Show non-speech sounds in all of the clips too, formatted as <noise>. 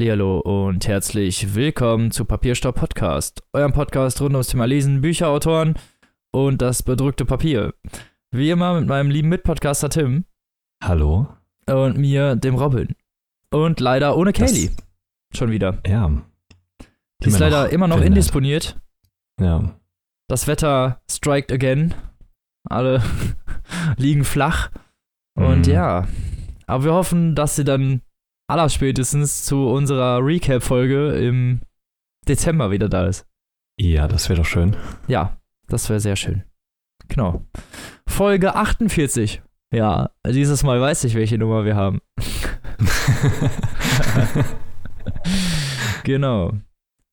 Hallihallo und herzlich willkommen zu Papierstopp Podcast, eurem Podcast rund ums Thema Lesen, Bücherautoren und das bedrückte Papier. Wie immer mit meinem lieben Mitpodcaster Tim. Hallo. Und mir, dem Robin. Und leider ohne Kaylee. Schon wieder. Ja. Die ist leider noch immer noch verhindert. indisponiert. Ja. Das Wetter strikt again. Alle <laughs> liegen flach. Und mhm. ja. Aber wir hoffen, dass sie dann allerspätestens zu unserer Recap-Folge im Dezember wieder da ist. Ja, das wäre doch schön. Ja, das wäre sehr schön. Genau. Folge 48. Ja, dieses Mal weiß ich, welche Nummer wir haben. <laughs> genau.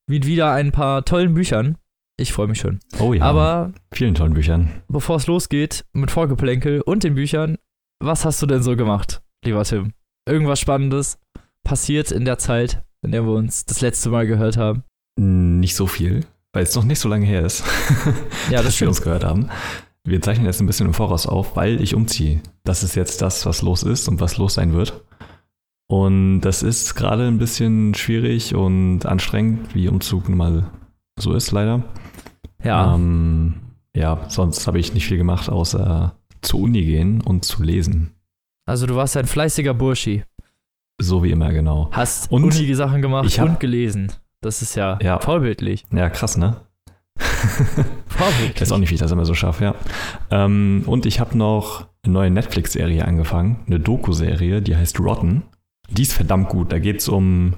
Mit wieder ein paar tollen Büchern. Ich freue mich schon. Oh ja. Aber vielen tollen Büchern. Bevor es losgeht mit Vorgeplänkel und den Büchern, was hast du denn so gemacht, lieber Tim? Irgendwas Spannendes passiert in der Zeit, in der wir uns das letzte Mal gehört haben? Nicht so viel, weil es noch nicht so lange her ist, <laughs> ja, das dass wir uns gehört haben. Wir zeichnen jetzt ein bisschen im Voraus auf, weil ich umziehe. Das ist jetzt das, was los ist und was los sein wird. Und das ist gerade ein bisschen schwierig und anstrengend, wie Umzug nun mal so ist, leider. Ja. Ähm, ja, sonst habe ich nicht viel gemacht, außer zur Uni gehen und zu lesen. Also du warst ein fleißiger Burschi. So wie immer, genau. Hast und Uni Sachen gemacht hab, und gelesen. Das ist ja, ja vorbildlich. Ja, krass, ne? <laughs> vorbildlich. Ich weiß auch nicht, wie ich das immer so schaffe, ja. Ähm, und ich habe noch eine neue Netflix-Serie angefangen, eine Doku-Serie, die heißt Rotten. Die ist verdammt gut. Da geht es um,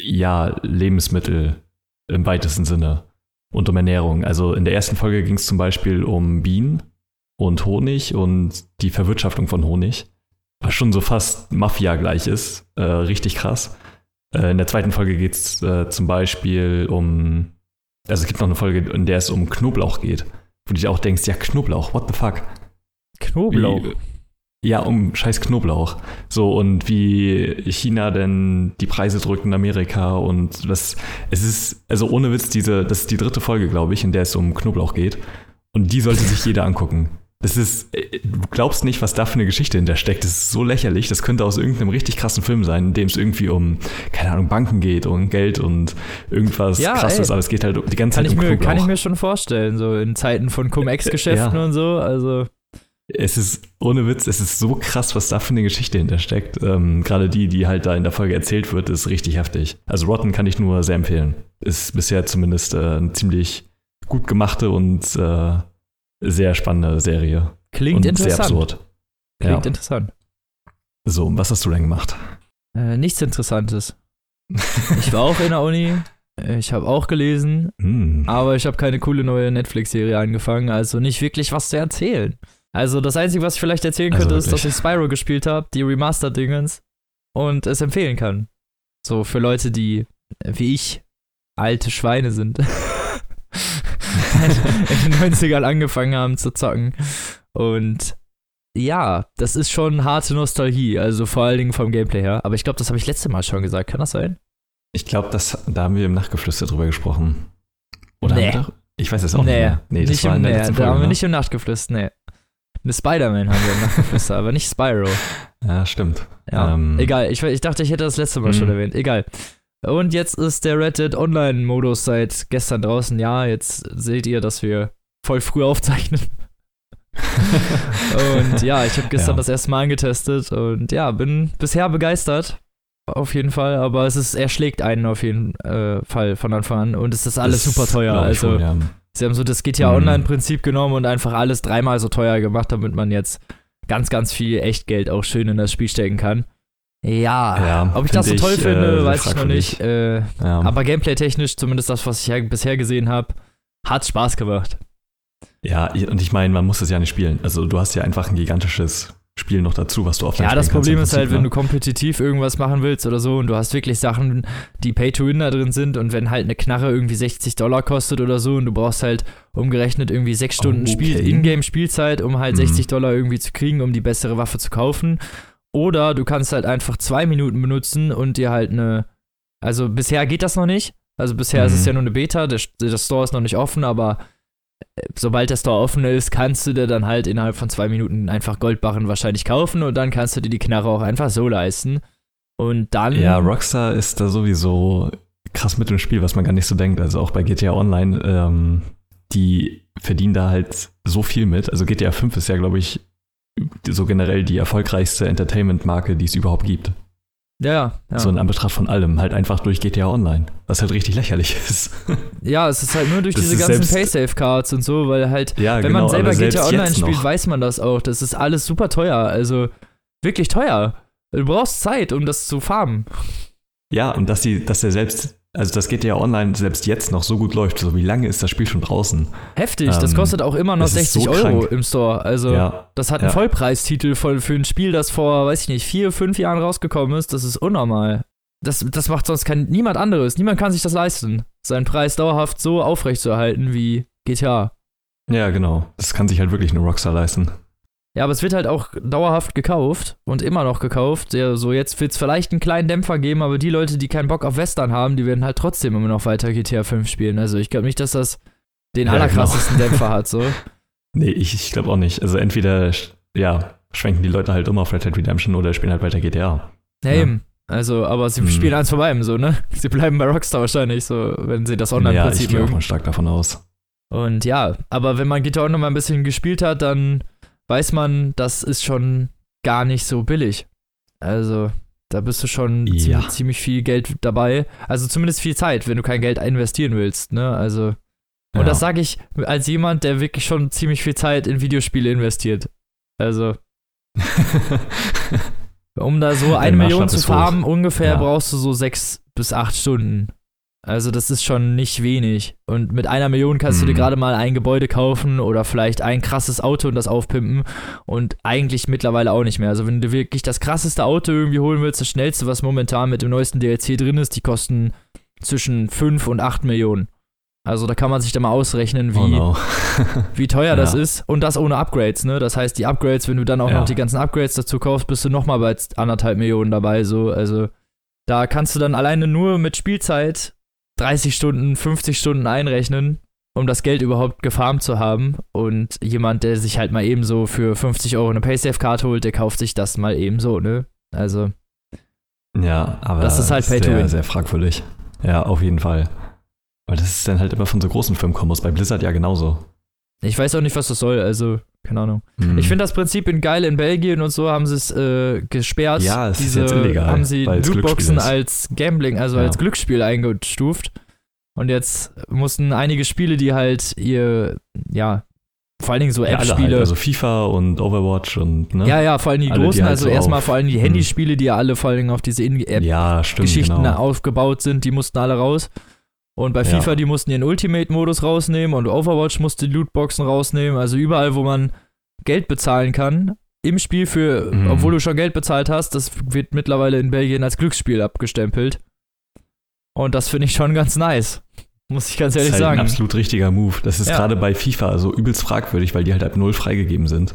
ja, Lebensmittel im weitesten Sinne und um Ernährung. Also in der ersten Folge ging es zum Beispiel um Bienen und Honig und die Verwirtschaftung von Honig schon so fast Mafia gleich ist. Äh, richtig krass. Äh, in der zweiten Folge geht es äh, zum Beispiel um. Also es gibt noch eine Folge, in der es um Knoblauch geht. Wo du dich auch denkst, ja, Knoblauch, what the fuck? Knoblauch? Wie, ja, um scheiß Knoblauch. So, und wie China denn die Preise drückt in Amerika und was. Es ist, also ohne Witz, diese, das ist die dritte Folge, glaube ich, in der es um Knoblauch geht. Und die sollte sich jeder angucken. Das ist, äh, du glaubst nicht, was da für eine Geschichte hinter steckt. Das ist so lächerlich. Das könnte aus irgendeinem richtig krassen Film sein, in dem es irgendwie um, keine Ahnung, Banken geht und Geld und irgendwas ja, krasses. Ey. Aber es geht halt die ganze kann Zeit ich um mir, Kann ich mir schon vorstellen, so in Zeiten von Cum-Ex-Geschäften ja. und so. Also. Es ist, ohne Witz, es ist so krass, was da für eine Geschichte hintersteckt. Ähm, Gerade die, die halt da in der Folge erzählt wird, ist richtig heftig. Also Rotten kann ich nur sehr empfehlen. Ist bisher zumindest äh, eine ziemlich gut gemachte und äh, sehr spannende Serie. Klingt und interessant. Sehr absurd. Klingt ja. interessant. So, was hast du denn gemacht? Äh, nichts Interessantes. ich war auch in der Uni. Ich habe auch gelesen, mm. aber ich habe keine coole neue Netflix-Serie angefangen, also nicht wirklich was zu erzählen. Also das Einzige, was ich vielleicht erzählen also könnte, wirklich? ist, dass ich Spyro gespielt habe, die Remastered-Dingens, und es empfehlen kann. So für Leute, die, wie ich, alte Schweine sind. <laughs> <laughs> in den 90ern angefangen haben zu zocken. Und ja, das ist schon harte Nostalgie, also vor allen Dingen vom Gameplay her. Aber ich glaube, das habe ich letzte Mal schon gesagt. Kann das sein? Ich glaube, da haben wir im Nachtgeflüster drüber gesprochen. Oder nee. ich weiß es auch nee. nicht mehr. Nee, das nicht war im, in der nee, Da haben wir ne? nicht im Nachtgeflüster, nee. Eine Spider-Man haben wir im Nachtgeflüster, aber nicht Spyro. <laughs> Ja, stimmt. Ja, ähm, egal. Ich, ich dachte, ich hätte das letzte Mal schon mhm. erwähnt. Egal. Und jetzt ist der Reddit Online-Modus seit gestern draußen. Ja, jetzt seht ihr, dass wir voll früh aufzeichnen. <laughs> und ja, ich habe gestern ja. das erste Mal angetestet und ja, bin bisher begeistert. Auf jeden Fall, aber es ist, er schlägt einen auf jeden äh, Fall von Anfang an und es ist alles das super teuer. Also, wohl, ja. sie haben so das GTA mhm. Online-Prinzip genommen und einfach alles dreimal so teuer gemacht, damit man jetzt ganz, ganz viel Echtgeld auch schön in das Spiel stecken kann. Ja, ja ob ich das so toll ich, finde, äh, weiß ich noch nicht. Äh, ja. Aber gameplay-technisch, zumindest das, was ich bisher gesehen habe, hat Spaß gemacht. Ja, und ich meine, man muss es ja nicht spielen. Also du hast ja einfach ein gigantisches Spiel noch dazu, was du auf Ja, das Problem ist halt, wenn du kompetitiv irgendwas machen willst oder so und du hast wirklich Sachen, die Pay-to-Win da drin sind und wenn halt eine Knarre irgendwie 60 Dollar kostet oder so und du brauchst halt umgerechnet irgendwie sechs Stunden oh, okay. Spiel, Ingame-Spielzeit, um halt mhm. 60 Dollar irgendwie zu kriegen, um die bessere Waffe zu kaufen oder du kannst halt einfach zwei Minuten benutzen und dir halt eine. Also bisher geht das noch nicht. Also bisher mhm. ist es mhm. ja nur eine Beta, der, der Store ist noch nicht offen, aber äh, sobald der Store offen ist, kannst du dir dann halt innerhalb von zwei Minuten einfach Goldbarren wahrscheinlich kaufen und dann kannst du dir die Knarre auch einfach so leisten. Und dann. Ja, Rockstar ist da sowieso krass mit im Spiel, was man gar nicht so denkt. Also auch bei GTA Online, ähm, die verdienen da halt so viel mit. Also GTA 5 ist ja, glaube ich, so generell die erfolgreichste Entertainment-Marke, die es überhaupt gibt. Ja, ja. So in Anbetracht von allem, halt einfach durch GTA Online, was halt richtig lächerlich <laughs> ist. Ja, es ist halt nur durch das diese ganzen Paysafe-Cards und so, weil halt, ja, wenn genau, man selber GTA Online spielt, weiß man das auch. Das ist alles super teuer, also wirklich teuer. Du brauchst Zeit, um das zu farmen. Ja, und dass, die, dass der selbst also das geht ja online selbst jetzt noch so gut läuft. So wie lange ist das Spiel schon draußen? Heftig, das ähm, kostet auch immer noch 60 so Euro krank. im Store. Also ja, das hat einen ja. Vollpreistitel für, für ein Spiel, das vor, weiß ich nicht, vier, fünf Jahren rausgekommen ist. Das ist unnormal. Das, das macht sonst kein, niemand anderes. Niemand kann sich das leisten, seinen Preis dauerhaft so aufrechtzuerhalten wie GTA. Ja, genau. Das kann sich halt wirklich nur Rockstar leisten. Ja, aber es wird halt auch dauerhaft gekauft und immer noch gekauft. Ja, so jetzt wird es vielleicht einen kleinen Dämpfer geben, aber die Leute, die keinen Bock auf Western haben, die werden halt trotzdem immer noch weiter GTA 5 spielen. Also ich glaube nicht, dass das den ja, allerkrassesten genau. Dämpfer hat, so. <laughs> Nee, ich, ich glaube auch nicht. Also entweder, ja, schwenken die Leute halt immer auf Red Dead Redemption oder spielen halt weiter GTA. Ja, ja. eben. Also, aber sie hm. spielen eins von beiden so, ne? <laughs> Sie bleiben bei Rockstar wahrscheinlich so, wenn sie das Online-Prinzip Ja, ich gehe auch mal stark davon aus. Und ja, aber wenn man GTA auch noch mal ein bisschen gespielt hat, dann weiß man, das ist schon gar nicht so billig. Also, da bist du schon ja. ziemlich, ziemlich, viel Geld dabei. Also zumindest viel Zeit, wenn du kein Geld investieren willst, ne? Also. Und ja. das sage ich als jemand, der wirklich schon ziemlich viel Zeit in Videospiele investiert. Also. <laughs> um da so eine Million zu farmen, ungefähr ja. brauchst du so sechs bis acht Stunden. Also das ist schon nicht wenig. Und mit einer Million kannst mhm. du dir mhm. gerade mal ein Gebäude kaufen oder vielleicht ein krasses Auto und das aufpimpen. Und eigentlich mittlerweile auch nicht mehr. Also wenn du wirklich das krasseste Auto irgendwie holen willst, das schnellste, was momentan mit dem neuesten DLC drin ist, die kosten zwischen 5 und 8 Millionen. Also da kann man sich da mal ausrechnen, wie, oh no. <laughs> wie teuer <laughs> ja. das ist. Und das ohne Upgrades, ne? Das heißt, die Upgrades, wenn du dann auch ja. noch die ganzen Upgrades dazu kaufst, bist du nochmal bei anderthalb Millionen dabei. So. Also da kannst du dann alleine nur mit Spielzeit 30 Stunden, 50 Stunden einrechnen, um das Geld überhaupt gefarmt zu haben. Und jemand, der sich halt mal eben so für 50 Euro eine Paysafe-Card holt, der kauft sich das mal eben so, ne? Also. Ja, aber das ist halt Pay to Win. Sehr fragwürdig. Ja, auf jeden Fall. Weil das ist dann halt immer von so großen Firmen kommen muss. Bei Blizzard ja genauso. Ich weiß auch nicht, was das soll, also keine Ahnung. Hm. Ich finde das Prinzip in geil in Belgien und so haben sie es äh, gesperrt. Ja, es Diese, ist jetzt illegal. Haben sie Lootboxen als Gambling, also ja. als Glücksspiel eingestuft. Und jetzt mussten einige Spiele, die halt ihr, ja, vor allen Dingen so App-Spiele. Ja, halt, also FIFA und Overwatch und, ne? Ja, ja, vor allem die alle, großen, die halt also so erstmal vor allem die hm. Handyspiele, die ja alle vor allen Dingen auf diese In-App-Geschichten ja, genau. aufgebaut sind, die mussten alle raus. Und bei FIFA, ja. die mussten ihren Ultimate-Modus rausnehmen und Overwatch musste die Lootboxen rausnehmen. Also überall, wo man Geld bezahlen kann, im Spiel für, mhm. obwohl du schon Geld bezahlt hast, das wird mittlerweile in Belgien als Glücksspiel abgestempelt. Und das finde ich schon ganz nice. Muss ich ganz ehrlich das ist halt sagen. Ein absolut richtiger Move. Das ist ja. gerade bei FIFA so übelst fragwürdig, weil die halt ab null freigegeben sind.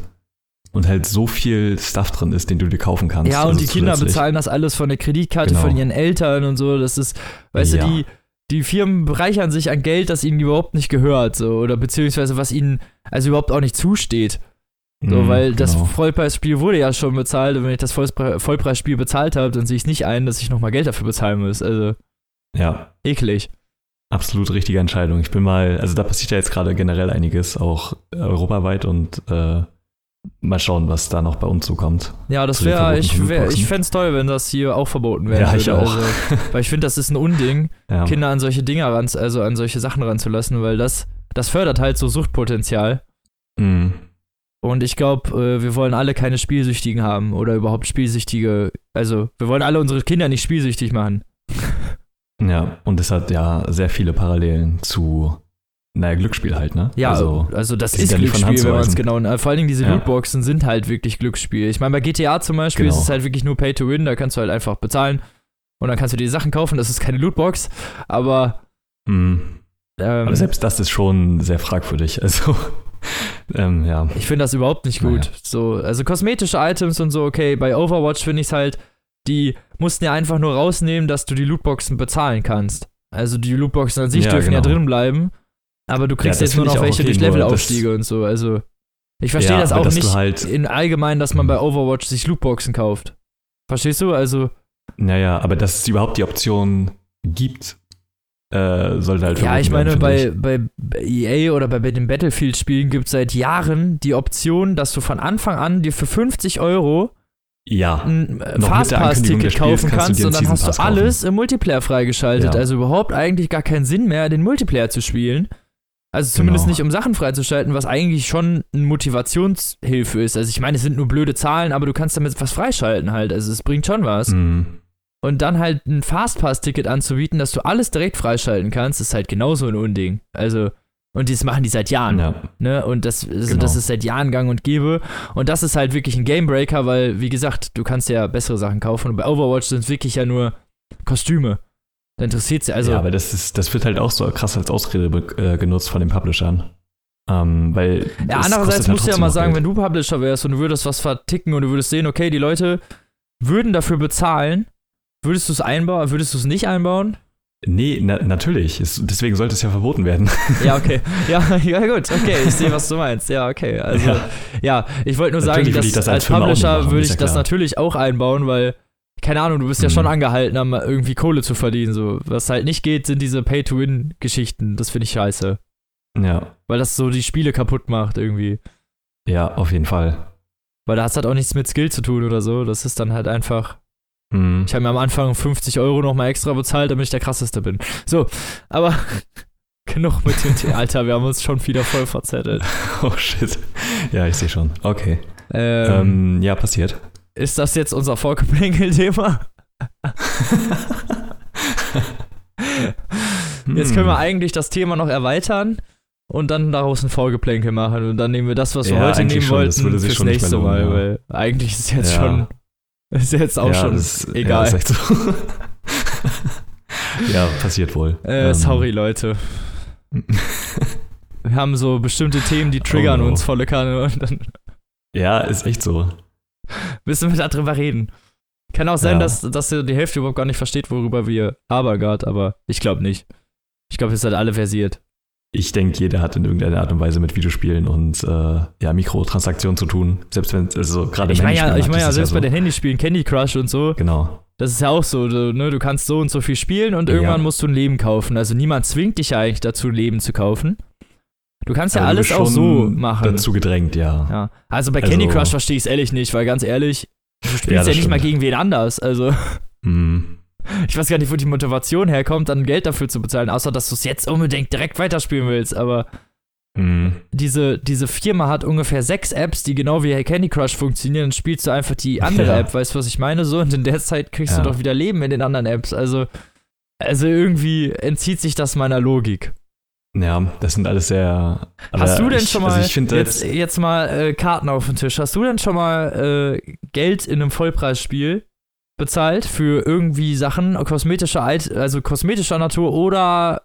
Und halt so viel Stuff drin ist, den du dir kaufen kannst. Ja, und also die Kinder bezahlen das alles von der Kreditkarte genau. von ihren Eltern und so. Das ist, weißt ja. du, die, die Firmen bereichern sich an Geld, das ihnen überhaupt nicht gehört, so, oder beziehungsweise was ihnen also überhaupt auch nicht zusteht. So, mm, weil genau. das Vollpreisspiel wurde ja schon bezahlt und wenn ich das Vollpre Vollpreisspiel bezahlt habe, dann sehe ich nicht ein, dass ich nochmal Geld dafür bezahlen muss. Also. Ja. Eklig. Absolut richtige Entscheidung. Ich bin mal, also da passiert ja jetzt gerade generell einiges, auch europaweit und äh, Mal schauen, was da noch bei uns zukommt. Ja, das wäre, ich, wär, ich fände es toll, wenn das hier auch verboten wäre. Ja, ich auch. Also, <laughs> weil ich finde, das ist ein Unding, ja. Kinder an solche Dinger ran, also an solche Sachen ranzulassen, weil das, das fördert halt so Suchtpotenzial. Mhm. Und ich glaube, äh, wir wollen alle keine Spielsüchtigen haben oder überhaupt Spielsüchtige. Also, wir wollen alle unsere Kinder nicht spielsüchtig machen. Ja, und es hat ja sehr viele Parallelen zu naja, Glücksspiel halt, ne? Ja, also, also das ist Glücksspiel, wenn man es genau. Vor allen Dingen diese ja. Lootboxen sind halt wirklich Glücksspiel. Ich meine, bei GTA zum Beispiel genau. ist es halt wirklich nur Pay to Win, da kannst du halt einfach bezahlen und dann kannst du dir die Sachen kaufen. Das ist keine Lootbox, aber. Mhm. Ähm, aber selbst das ist schon sehr fragwürdig. <laughs> Also. ähm, ja. Ich finde das überhaupt nicht gut. Naja. So, also kosmetische Items und so, okay, bei Overwatch finde ich es halt, die mussten ja einfach nur rausnehmen, dass du die Lootboxen bezahlen kannst. Also die Lootboxen an sich ja, dürfen genau. ja drin bleiben. Aber du kriegst ja, jetzt nur noch welche durch Levelaufstiege und so. Also, ich verstehe ja, das auch nicht halt in allgemein, dass man bei Overwatch sich Lootboxen kauft. Verstehst du? Also, Naja, aber dass es überhaupt die Option gibt, äh, sollte halt Ja, ich meine, bei, bei EA oder bei den Battlefield-Spielen gibt es seit Jahren die Option, dass du von Anfang an dir für 50 Euro ja, ein äh, Fastpass-Ticket kaufen kannst, kannst und dann hast du alles kaufen. im Multiplayer freigeschaltet. Ja. Also überhaupt eigentlich gar keinen Sinn mehr, den Multiplayer zu spielen. Also zumindest genau. nicht, um Sachen freizuschalten, was eigentlich schon eine Motivationshilfe ist. Also ich meine, es sind nur blöde Zahlen, aber du kannst damit was freischalten halt. Also es bringt schon was. Mhm. Und dann halt ein Fastpass-Ticket anzubieten, dass du alles direkt freischalten kannst, ist halt genauso ein Unding. Also, und das machen die seit Jahren. Ja. Ne? Und das, also genau. das ist seit Jahren gang und gäbe. Und das ist halt wirklich ein Gamebreaker, weil, wie gesagt, du kannst ja bessere Sachen kaufen. Und bei Overwatch sind es wirklich ja nur Kostüme. Da interessiert sie also. Ja, aber das, ist, das wird halt auch so krass als Ausrede äh, genutzt von den Publishern. Ähm, weil ja, andererseits halt musst du ja mal sagen, Geld. wenn du Publisher wärst und du würdest was verticken und du würdest sehen, okay, die Leute würden dafür bezahlen, würdest du es einbauen, würdest du es nicht einbauen? Nee, na, natürlich. Es, deswegen sollte es ja verboten werden. Ja, okay. <laughs> Ja, <laughs> ja gut, okay. Ich sehe, was du meinst. Ja, okay. Also, ja, ja ich wollte nur natürlich sagen, dass das als, als Publisher würde ich ja das natürlich auch einbauen, weil keine Ahnung, du bist ja schon mhm. angehalten, irgendwie Kohle zu verdienen. So. Was halt nicht geht, sind diese Pay-to-Win-Geschichten. Das finde ich scheiße. Ja. Weil das so die Spiele kaputt macht irgendwie. Ja, auf jeden Fall. Weil da hat halt auch nichts mit Skill zu tun oder so. Das ist dann halt einfach. Mhm. Ich habe mir am Anfang 50 Euro nochmal extra bezahlt, damit ich der krasseste bin. So, aber <laughs> genug mit dem Theater. Wir haben uns schon wieder voll verzettelt. <laughs> Oh shit. Ja, ich sehe schon. Okay. Ähm, ähm, ja, passiert. Ist das jetzt unser Vorgeplänkel-Thema? jetzt können wir eigentlich das Thema noch erweitern und dann daraus ein Vorgeplänkel machen und dann nehmen wir das, was wir ja, heute nehmen schon, wollten, fürs nächste Mal, ja. weil eigentlich ist jetzt ja. schon ist jetzt auch schon das, egal. Ja, so. <laughs> ja, passiert wohl. Äh, ähm. Sorry, Leute. <laughs> wir haben so bestimmte Themen, die triggern oh no. uns volle Kanne und dann Ja, ist echt so <laughs> müssen wir darüber reden. Kann auch sein, ja. dass, dass ihr die Hälfte überhaupt gar nicht versteht, worüber wir abergart, aber ich glaube nicht. Ich glaube, ihr seid alle versiert. Ich denke, jeder hat in irgendeiner Art und Weise mit Videospielen und äh, ja, Mikrotransaktionen zu tun. Selbst wenn, also gerade Ich meine ja, ich mein ja selbst ja so. bei den Handyspielen, Candy Crush und so. Genau. Das ist ja auch so, du, ne, du kannst so und so viel spielen und irgendwann ja. musst du ein Leben kaufen. Also niemand zwingt dich ja eigentlich dazu, ein Leben zu kaufen. Du kannst ja Aber alles auch so machen. Dazu gedrängt, ja. ja. Also bei Candy also, Crush verstehe ich es ehrlich nicht, weil ganz ehrlich, du spielst ja, ja nicht stimmt. mal gegen wen anders. Also. Mhm. Ich weiß gar nicht, wo die Motivation herkommt, dann Geld dafür zu bezahlen, außer dass du es jetzt unbedingt direkt weiterspielen willst. Aber mhm. diese, diese Firma hat ungefähr sechs Apps, die genau wie Candy Crush funktionieren. Dann spielst du einfach die andere <laughs> ja. App, weißt du, was ich meine? So, und in der Zeit kriegst du doch wieder Leben in den anderen Apps. Also, also irgendwie entzieht sich das meiner Logik. Ja, das sind alles sehr. Hast du denn ich, schon also mal also jetzt, jetzt mal äh, Karten auf den Tisch? Hast du denn schon mal äh, Geld in einem Vollpreisspiel bezahlt für irgendwie Sachen kosmetischer also kosmetischer Natur oder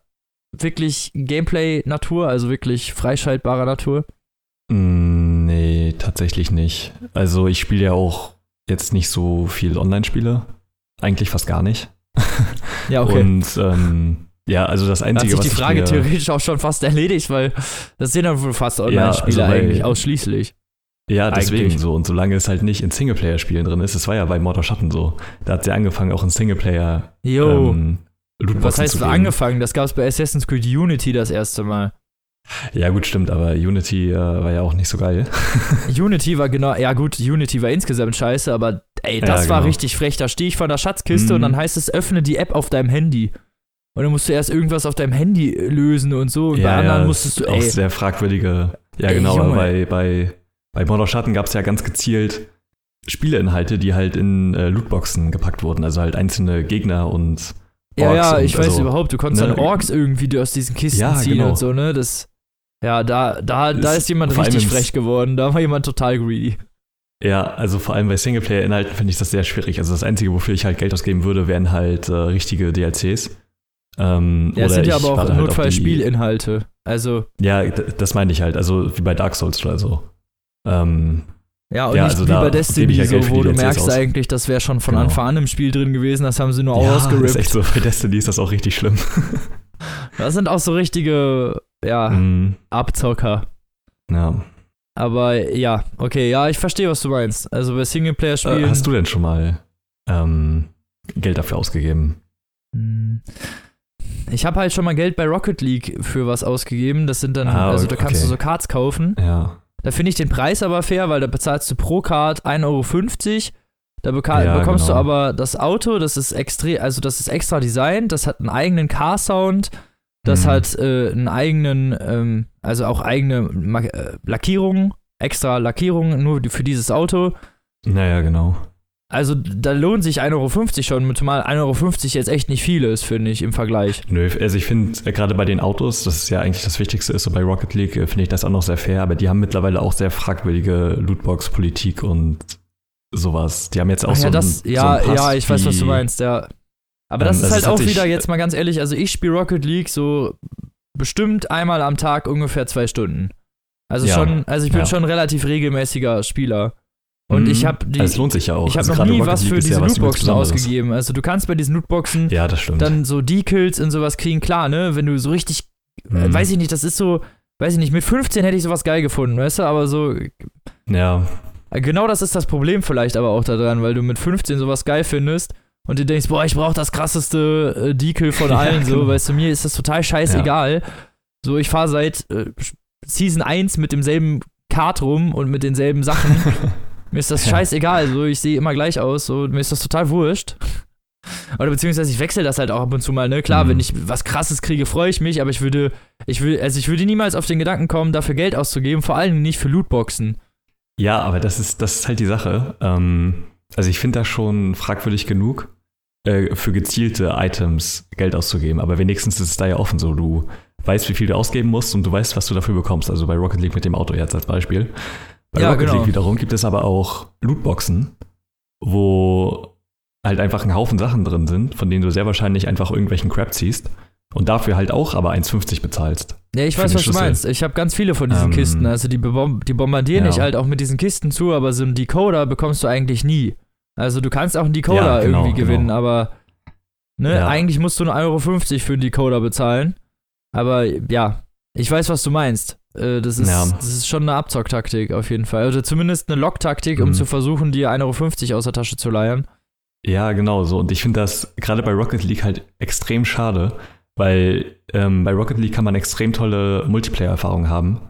wirklich Gameplay-Natur, also wirklich freischaltbarer Natur? Mm, nee, tatsächlich nicht. Also ich spiele ja auch jetzt nicht so viel Online-Spiele. Eigentlich fast gar nicht. Ja, okay. <laughs> Und ähm, ja, also das Einzige, was. Hat sich die Frage theoretisch auch schon fast <laughs> erledigt, weil das sind dann wohl fast Online-Spiele ja, also eigentlich ausschließlich. Ja, deswegen eigentlich. so. Und solange es halt nicht in Singleplayer-Spielen drin ist, das war ja bei Mortal Schatten so. Da hat sie angefangen, auch in Singleplayer. Jo. Ähm, was heißt angefangen? Das gab es bei Assassin's Creed Unity das erste Mal. Ja, gut, stimmt, aber Unity äh, war ja auch nicht so geil. <laughs> Unity war genau, ja gut, Unity war insgesamt scheiße, aber ey, das ja, genau. war richtig frech. Da stehe ich vor der Schatzkiste mhm. und dann heißt es, öffne die App auf deinem Handy. Und dann musst du erst irgendwas auf deinem Handy lösen und so. Und ja, bei anderen ja, musstest du. Ey, auch sehr fragwürdige. Ja, ey, genau. Junge. Bei, bei, bei Mordor Schatten gab es ja ganz gezielt Spieleinhalte, die halt in äh, Lootboxen gepackt wurden. Also halt einzelne Gegner und. Orks ja, ja, ich weiß also, überhaupt. Du konntest ne, dann Orks irgendwie aus diesen Kisten ja, ziehen genau. und so, ne? Das. Ja, da, da, da ist jemand richtig frech geworden. Da war jemand total greedy. Ja, also vor allem bei Singleplayer-Inhalten finde ich das sehr schwierig. Also das Einzige, wofür ich halt Geld ausgeben würde, wären halt äh, richtige DLCs. Ähm, ja, es sind ja aber auch halt Notfallspielinhalte. Also. Ja, das meine ich halt. Also wie bei Dark Souls oder so. Ähm, ja, und ja, nicht also wie bei Destiny, ja so, wo du merkst aus. eigentlich, das wäre schon von genau. Anfang an im Spiel drin gewesen, das haben sie nur ja, ausgerippt. Ist echt so, bei Destiny ist das auch richtig schlimm. <laughs> das sind auch so richtige, ja, mm. Abzocker. Ja. Aber ja, okay, ja, ich verstehe, was du meinst. Also bei Singleplayer-Spielen. Äh, hast du denn schon mal ähm, Geld dafür ausgegeben. Hm. Ich habe halt schon mal Geld bei Rocket League für was ausgegeben. Das sind dann, ah, also da kannst du so Cards kaufen. Ja. Da finde ich den Preis aber fair, weil da bezahlst du pro Card 1,50 Euro. Da ja, bekommst genau. du aber das Auto, das ist extrem, also das ist extra designt, das hat einen eigenen Car-Sound, das mhm. hat äh, einen eigenen, ähm, also auch eigene äh, Lackierungen, extra Lackierungen nur für dieses Auto. Naja, genau. Also da lohnt sich 1,50 Euro schon, zumal 1,50 Euro jetzt echt nicht viel ist, finde ich, im Vergleich. Nö, also ich finde, äh, gerade bei den Autos, das ist ja eigentlich das Wichtigste ist, so bei Rocket League äh, finde ich das auch noch sehr fair, aber die haben mittlerweile auch sehr fragwürdige Lootbox-Politik und sowas. Die haben jetzt auch Ach so, ja, das, ein, ja, so Ja, ich weiß, was du meinst, ja. Aber das ähm, ist halt auch wieder, jetzt mal ganz ehrlich, also ich spiele Rocket League so bestimmt einmal am Tag ungefähr zwei Stunden. Also ja, schon, also ich bin ja. schon ein relativ regelmäßiger Spieler. Und mhm. ich habe die. Es lohnt sich ja auch. Ich habe also noch nie was für diese Lootboxen ausgegeben. Also du kannst bei diesen Lootboxen ja, das dann so Decals und sowas kriegen, klar, ne? Wenn du so richtig, äh, mhm. weiß ich nicht, das ist so, weiß ich nicht, mit 15 hätte ich sowas geil gefunden, weißt du, aber so. Ja. Genau das ist das Problem vielleicht aber auch daran, weil du mit 15 sowas geil findest und du denkst, boah, ich brauche das krasseste äh, Decal von <laughs> allen, ja, genau. so, weißt du, mir ist das total scheißegal. Ja. So, ich fahre seit äh, Season 1 mit demselben Kart rum und mit denselben Sachen. <laughs> Mir ist das ja. scheißegal, so ich sehe immer gleich aus, so mir ist das total wurscht. Oder beziehungsweise ich wechsle das halt auch ab und zu mal, ne? Klar, mhm. wenn ich was krasses kriege, freue ich mich, aber ich würde, ich will, also ich würde niemals auf den Gedanken kommen, dafür Geld auszugeben, vor allem nicht für Lootboxen. Ja, aber das ist, das ist halt die Sache. Ähm, also ich finde das schon fragwürdig genug, äh, für gezielte Items Geld auszugeben, aber wenigstens ist es da ja offen so, du weißt, wie viel du ausgeben musst und du weißt, was du dafür bekommst. Also bei Rocket League mit dem Auto jetzt als Beispiel. Bei ja, Rocket genau. League wiederum gibt es aber auch Lootboxen, wo halt einfach ein Haufen Sachen drin sind, von denen du sehr wahrscheinlich einfach irgendwelchen Crap ziehst und dafür halt auch aber 1,50 bezahlst. Ja, ich weiß, was Schlüssel. du meinst. Ich habe ganz viele von diesen ähm, Kisten. Also die, bom die bombardieren ja. dich halt auch mit diesen Kisten zu, aber so einen Decoder bekommst du eigentlich nie. Also du kannst auch einen Decoder ja, genau, irgendwie gewinnen, genau. aber ne, ja. eigentlich musst du nur 1,50 Euro für einen Decoder bezahlen. Aber ja, ich weiß, was du meinst. Äh, das, ist, ja. das ist schon eine Abzocktaktik auf jeden Fall. Oder zumindest eine Locktaktik, um mhm. zu versuchen, dir 1,50 Euro aus der Tasche zu leiern. Ja, genau so. Und ich finde das gerade bei Rocket League halt extrem schade, weil ähm, bei Rocket League kann man extrem tolle Multiplayer-Erfahrungen haben,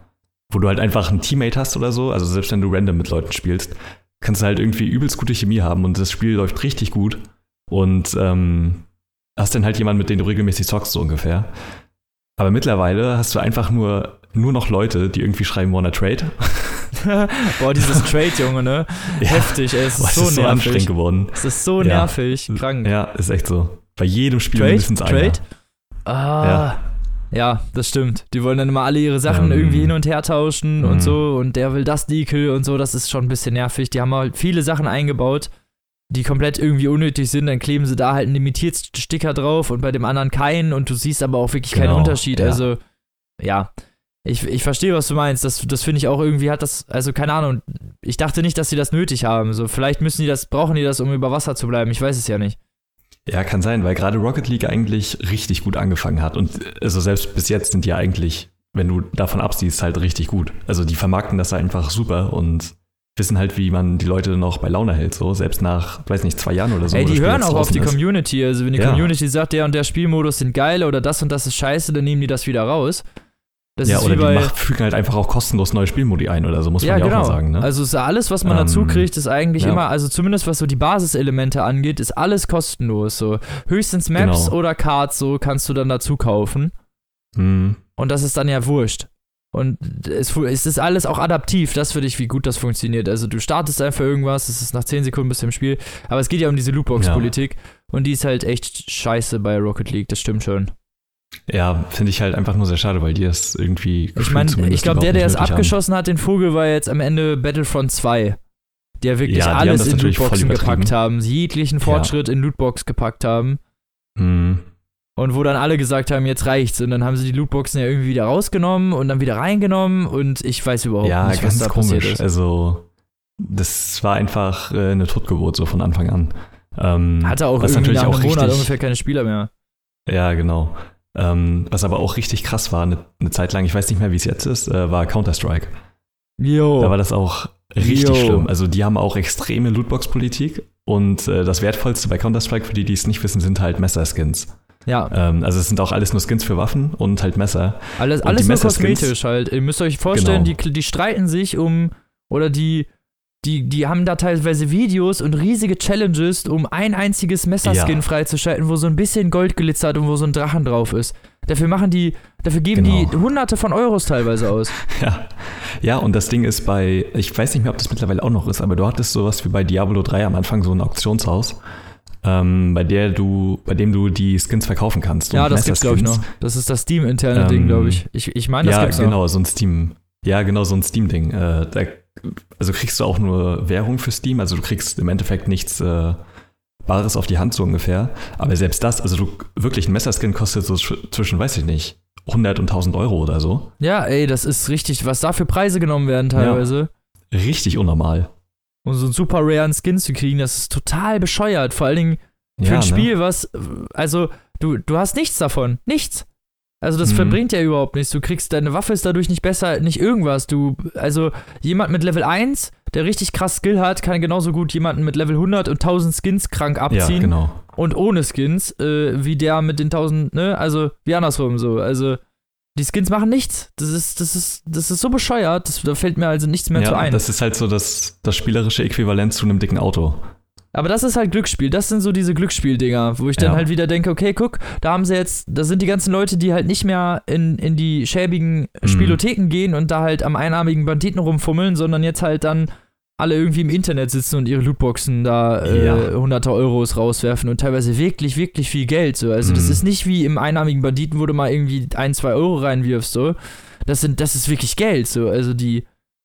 wo du halt einfach ein Teammate hast oder so. Also selbst wenn du random mit Leuten spielst, kannst du halt irgendwie übelst gute Chemie haben und das Spiel läuft richtig gut. Und ähm, hast dann halt jemanden, mit dem du regelmäßig zockst, so ungefähr. Aber mittlerweile hast du einfach nur, nur noch Leute, die irgendwie schreiben, wanna trade. <laughs> Boah, dieses Trade, Junge, ne? <laughs> Ja. Heftig, ey. Es ist, so, ist so anstrengend geworden. Es ist so ja. nervig, krank. Ja, ist echt so. Bei jedem Spiel Trade? mindestens einer. Trade? Ah. Ja. Ja, das stimmt. Die wollen dann immer alle ihre Sachen ähm, irgendwie hin und her tauschen und mhm. so und der will das Decal und so, das ist schon ein bisschen nervig. Die haben halt viele Sachen eingebaut, die komplett irgendwie unnötig sind, dann kleben sie da halt einen Limitiersticker drauf und bei dem anderen keinen und du siehst aber auch wirklich genau, keinen Unterschied. Also, ja. Ich, ich verstehe, was du meinst. Das, das finde ich auch irgendwie hat das, also keine Ahnung. Ich dachte nicht, dass sie das nötig haben. So, vielleicht müssen die das, brauchen die das, um über Wasser zu bleiben. Ich weiß es ja nicht. Ja, kann sein, weil gerade Rocket League eigentlich richtig gut angefangen hat. Und also selbst bis jetzt sind die eigentlich, wenn du davon absiehst, halt richtig gut. Also die vermarkten das einfach super und wissen halt, wie man die Leute noch bei Laune hält, so selbst nach, weiß nicht, zwei Jahren oder so. Ey, die hören auch auf die ist. Community. Also wenn die ja. Community sagt, der und der Spielmodus sind geil oder das und das ist scheiße, dann nehmen die das wieder raus. Das ja, oder die macht, fügen halt einfach auch kostenlos neue Spielmodi ein oder so, muss man ja, genau. auch mal sagen. Ne? Also ist alles, was man ähm, dazu kriegt, ist eigentlich ja. immer, also zumindest was so die Basiselemente angeht, ist alles kostenlos. So. Höchstens Maps genau. oder Cards, so kannst du dann dazu kaufen. Mhm. Und das ist dann ja wurscht. Und es, es, ist alles auch adaptiv, das für dich, wie gut das funktioniert. Also du startest einfach irgendwas, es ist nach 10 Sekunden bis im Spiel, aber es geht ja um diese Lootbox-Politik ja. und die ist halt echt scheiße bei Rocket League, das stimmt schon. Ja, finde ich halt einfach nur sehr schade, weil die das irgendwie. Ich meine, ich glaube, der, der es abgeschossen haben. hat, den Vogel, war jetzt am Ende Battlefront 2. Der wirklich ja, alles in Lootboxen gepackt haben, jeglichen Fortschritt ja. in Lootbox gepackt haben. Mhm. Und wo dann alle gesagt haben, jetzt reicht's. Und dann haben sie die Lootboxen ja irgendwie wieder rausgenommen und dann wieder reingenommen und ich weiß überhaupt ja, nicht, was da komisch. passiert ist. Also, das war einfach äh, eine Totgeburt so von Anfang an. Ähm, Hatte auch irgendwie natürlich nach einem Monat richtig, ungefähr keine Spieler mehr. Ja, genau. Ähm, was aber auch richtig krass war, eine, eine Zeit lang, ich weiß nicht mehr, wie es jetzt ist, äh, war Counter-Strike. Da war das auch richtig jo. schlimm. Also die haben auch extreme Lootbox-Politik Und äh, das Wertvollste bei Counter-Strike, für die, die es nicht wissen, sind halt Messerskins. Ja. Ähm, also es sind auch alles nur Skins für Waffen und halt Messer. Alles, alles nur kosmetisch halt. Ihr müsst euch vorstellen, genau. die, die streiten sich um, oder die, die, die haben da teilweise Videos und riesige Challenges, um ein einziges Messerskin ja. freizuschalten, wo so ein bisschen Gold glitzert und wo so ein Drachen drauf ist. Dafür machen die, dafür geben genau. die hunderte von Euros teilweise aus. <laughs> Ja. Ja, und das Ding ist bei, ich weiß nicht mehr, ob das mittlerweile auch noch ist, aber du hattest sowas wie bei Diablo 3 am Anfang so ein Auktionshaus ähm, bei der du, bei dem du die Skins verkaufen kannst. Ja, das gibt's glaube ich noch. Das ist das Steam-interne ähm, Ding, glaube ich. Ich, ich meine, das ja, gibt's noch. Genau, so ein Steam. Ja, genau, so ein Steam-Ding. Äh, da, also kriegst du auch nur Währung für Steam, also du kriegst im Endeffekt nichts äh, Bares auf die Hand so ungefähr. Aber selbst das, also du wirklich ein Messerskin kostet so zwischen, weiß ich nicht, 100 und 1000 Euro oder so. Ja, ey, das ist richtig, was da für Preise genommen werden teilweise. Ja, richtig unnormal um so einen super raren Skin zu kriegen, das ist total bescheuert. Vor allen Dingen für ja, ein ne? Spiel, ne? was, also, du, du hast nichts davon. Nichts. Also das mhm. verbringt ja überhaupt nichts. Du kriegst, deine Waffe ist dadurch nicht besser, nicht irgendwas. Du, also jemand mit Level 1, der richtig krass Skill hat, kann genauso gut jemanden mit Level 100 und 1000 Skins krank abziehen. Ja, genau. Und ohne Skins, äh, wie der mit den 1000, ne? Also, wie andersrum so. Also, die Skins machen nichts. Das ist, das ist, das ist so bescheuert, das, da fällt mir also nichts mehr ja, zu ein. Das ist halt so das, das spielerische Äquivalent zu einem dicken Auto. Aber das ist halt Glücksspiel. Das sind so diese Glücksspieldinger, wo ich dann ja. halt wieder denke, okay, guck, da haben sie jetzt, da sind die ganzen Leute, die halt nicht mehr in, in die schäbigen mhm. Spielotheken gehen und da halt am einarmigen Banditen rumfummeln, sondern jetzt halt dann alle irgendwie im Internet sitzen und ihre Lootboxen da äh, ja. hunderte Euros rauswerfen und teilweise wirklich, wirklich viel Geld. So. Also, mhm. das ist nicht wie im einarmigen Banditen, wo du mal irgendwie ein, zwei Euro reinwirfst. So. Das, sind, das ist wirklich Geld. So. Also, die.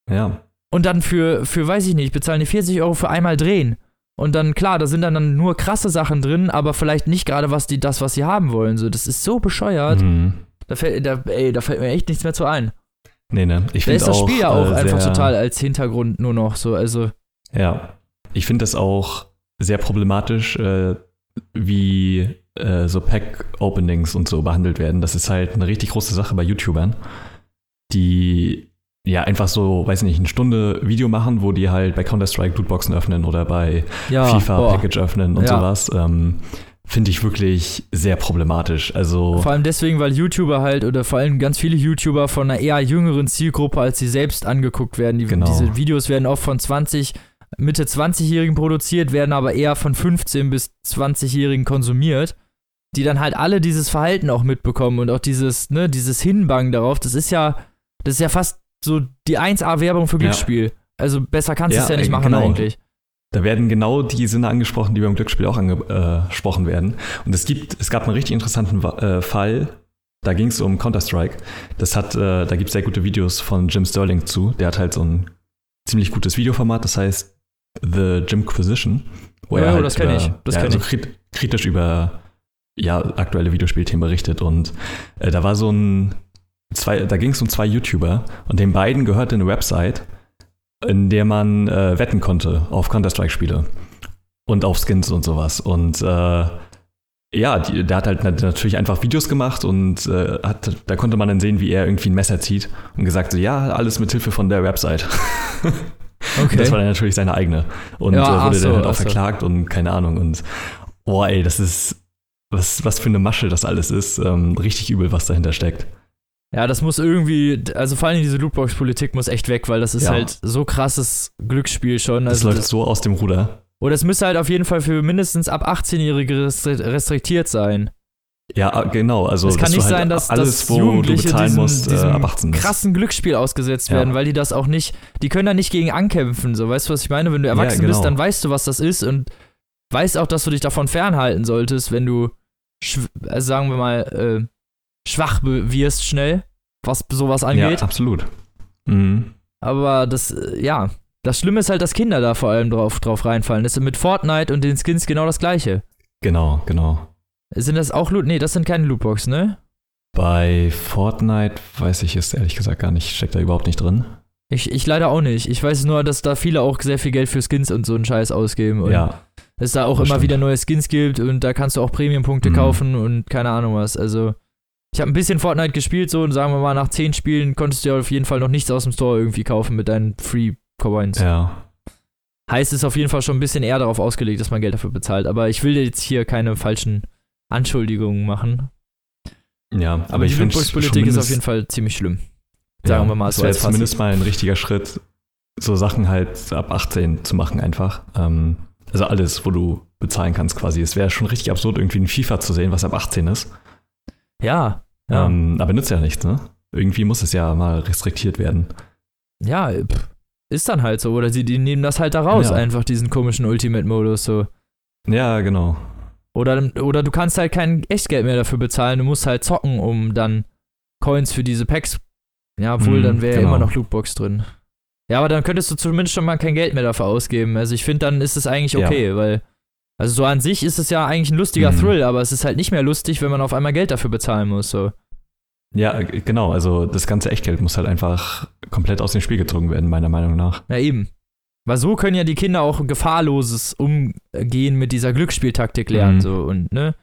Ja. Und dann für, für, weiß ich nicht, bezahlen die 40 Euro für einmal drehen. Und dann, klar, da sind dann, dann nur krasse Sachen drin, aber vielleicht nicht gerade was die, das, was sie haben wollen. So, das ist so bescheuert. Mhm. Da, fällt, da, ey, da fällt mir echt nichts mehr zu ein. Nee, ne. Ich finde ist das Spiel ja auch äh, einfach total als Hintergrund nur noch so, also. Ja. Ich finde das auch sehr problematisch, äh, wie äh, so Pack-Openings und so behandelt werden. Das ist halt eine richtig große Sache bei YouTubern, die ja einfach so, weiß nicht, eine Stunde Video machen, wo die halt bei Counter-Strike Lootboxen öffnen oder bei ja, FIFA boah. Package öffnen und ja. sowas. Ähm, finde ich wirklich sehr problematisch. Also vor allem deswegen, weil YouTuber halt oder vor allem ganz viele YouTuber von einer eher jüngeren Zielgruppe als sie selbst angeguckt werden. Die, genau. Diese Videos werden oft von 20 Mitte 20-Jährigen produziert, werden aber eher von 15 bis 20-Jährigen konsumiert, die dann halt alle dieses Verhalten auch mitbekommen und auch dieses, ne, dieses Hinbangen darauf. Das ist ja, das ist ja fast so die 1A-Werbung für Glücksspiel. Ja. Also besser kannst du ja, es ja nicht machen genau. eigentlich. Da werden genau die Sinne angesprochen, die beim Glücksspiel auch angesprochen werden. Und es gibt, es gab einen richtig interessanten äh, Fall. Da ging es um Counter-Strike. Das hat, äh, da gibt es sehr gute Videos von Jim Sterling zu. Der hat halt so ein ziemlich gutes Videoformat, das heißt The Jimquisition, wo ja, er halt das über, ich. Das ja, also kritisch über ja, aktuelle Videospielthemen berichtet. Und äh, da war so ein zwei, da ging es um zwei YouTuber und den beiden gehörte eine Website, in der man äh, wetten konnte auf Counter-Strike-Spiele und auf Skins und sowas. Und äh, ja, die, der hat halt natürlich einfach Videos gemacht und äh, hat, da konnte man dann sehen, wie er irgendwie ein Messer zieht und gesagt so, ja, alles mit Hilfe von der Website. <laughs> Okay. das war dann natürlich seine eigene. Und ja, äh, wurde so, dann halt auch verklagt so. und keine Ahnung. Und boah, ey, das ist, was, was für eine Masche das alles ist. Ähm, richtig übel, was dahinter steckt. Ja, das muss irgendwie, also vor allem diese Lootbox-Politik muss echt weg, weil das ist ja. halt so krasses Glücksspiel schon. Also das läuft das, so aus dem Ruder. Oder es müsste halt auf jeden Fall für mindestens ab 18-Jährige restriktiert sein. Ja, ah, genau. Also es kann nicht halt sein, dass, alles, dass Jugendliche du diesem, musst, diesem äh, ab krassen Glücksspiel ausgesetzt werden, ja. weil die das auch nicht, die können da nicht gegen ankämpfen. So, weißt du, was ich meine? Wenn du erwachsen ja, genau. bist, dann weißt du, was das ist und weißt auch, dass du dich davon fernhalten solltest, wenn du, also sagen wir mal, äh, schwach wirst schnell was sowas angeht. Ja, absolut. Mhm. Aber das, äh, ja, das Schlimme ist halt, dass Kinder da vor allem drauf, drauf reinfallen. Das ist mit Fortnite und den Skins genau das gleiche. Genau, genau. Sind das auch Loot? Nee, das sind keine Lootboxen, ne? Bei Fortnite weiß ich es ehrlich gesagt gar nicht. Steckt da überhaupt nicht drin. Ich, ich leider auch nicht. Ich weiß nur, dass da viele auch sehr viel Geld für Skins und so einen Scheiß ausgeben. Und ja. Es da auch immer stimmt. wieder neue Skins gibt und da kannst du auch Premium-Punkte mhm. kaufen und keine Ahnung was. Also, ich habe ein bisschen Fortnite gespielt, so und sagen wir mal, nach 10 Spielen konntest du ja auf jeden Fall noch nichts aus dem Store irgendwie kaufen mit deinen Free Coins. Ja. Heißt es auf jeden Fall schon ein bisschen eher darauf ausgelegt, dass man Geld dafür bezahlt. Aber ich will jetzt hier keine falschen Anschuldigungen machen. Ja, aber, aber ich finde Politik ist auf jeden Fall ziemlich schlimm. Sagen ja, wir mal so. Das wäre zumindest mal ein richtiger Schritt, so Sachen halt ab 18 zu machen einfach. Ähm, also alles, wo du bezahlen kannst quasi. Es wäre schon richtig absurd, irgendwie ein FIFA zu sehen, was ab 18 ist. Ja. Ja. Ähm, aber nützt ja nichts, ne? Irgendwie muss es ja mal restriktiert werden. Ja, ist dann halt so. Oder sie die nehmen das halt da raus, ja. einfach diesen komischen Ultimate-Modus so. Ja, genau. Oder, oder du kannst halt kein Echtgeld mehr dafür bezahlen, du musst halt zocken, um dann Coins für diese Packs. Ja, obwohl, mhm, dann wäre genau. immer noch Lootbox drin. Ja, aber dann könntest du zumindest schon mal kein Geld mehr dafür ausgeben. Also ich finde, dann ist es eigentlich okay, ja. weil. Also so an sich ist es ja eigentlich ein lustiger mhm. Thrill, aber es ist halt nicht mehr lustig, wenn man auf einmal Geld dafür bezahlen muss. So. Ja, genau. Also das ganze Echtgeld muss halt einfach komplett aus dem Spiel gezogen werden, meiner Meinung nach. Ja, eben. Weil so können ja die Kinder auch gefahrloses Umgehen mit dieser Glücksspieltaktik lernen, mhm. so und, ne?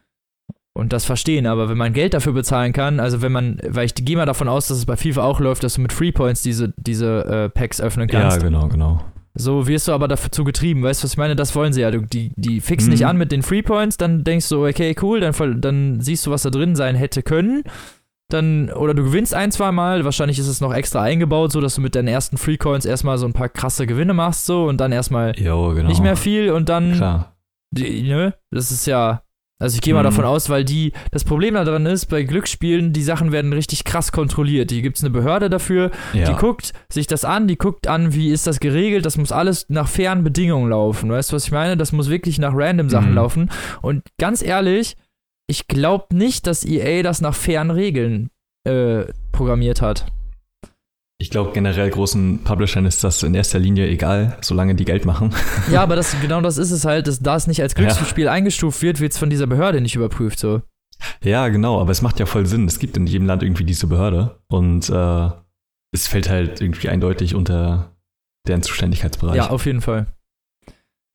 Und das verstehen, aber wenn man Geld dafür bezahlen kann, also wenn man, weil ich gehe mal davon aus, dass es bei FIFA auch läuft, dass du mit Free Points diese, diese äh, Packs öffnen kannst. Ja, genau, genau. So wirst du aber dazu getrieben, weißt du, was ich meine? Das wollen sie ja. Die, die fixen mhm. dich an mit den Free Points, dann denkst du, okay, cool, dann, dann siehst du, was da drin sein hätte können dann, oder du gewinnst ein, zwei Mal, wahrscheinlich ist es noch extra eingebaut, so dass du mit deinen ersten Free Coins erstmal so ein paar krasse Gewinne machst, so und dann erstmal jo, genau. nicht mehr viel und dann. Klar. Die, ne? Das ist ja. Also ich gehe mal mhm. davon aus, weil die, das Problem daran ist, bei Glücksspielen, die Sachen werden richtig krass kontrolliert. Hier gibt es eine Behörde dafür, ja. die guckt sich das an, die guckt an, wie ist das geregelt, das muss alles nach fairen Bedingungen laufen. Weißt du, was ich meine? Das muss wirklich nach random Sachen mhm. laufen. Und ganz ehrlich, ich glaube nicht, dass EA das nach fairen Regeln äh, programmiert hat. Ich glaube, generell großen Publishern ist das in erster Linie egal, solange die Geld machen. Ja, aber <laughs> das, genau das ist es halt, dass da es nicht als Glücksspiel ja. eingestuft wird, wird es von dieser Behörde nicht überprüft. So. Ja, genau, aber es macht ja voll Sinn. Es gibt in jedem Land irgendwie diese Behörde und äh, es fällt halt irgendwie eindeutig unter deren Zuständigkeitsbereich. Ja, auf jeden Fall.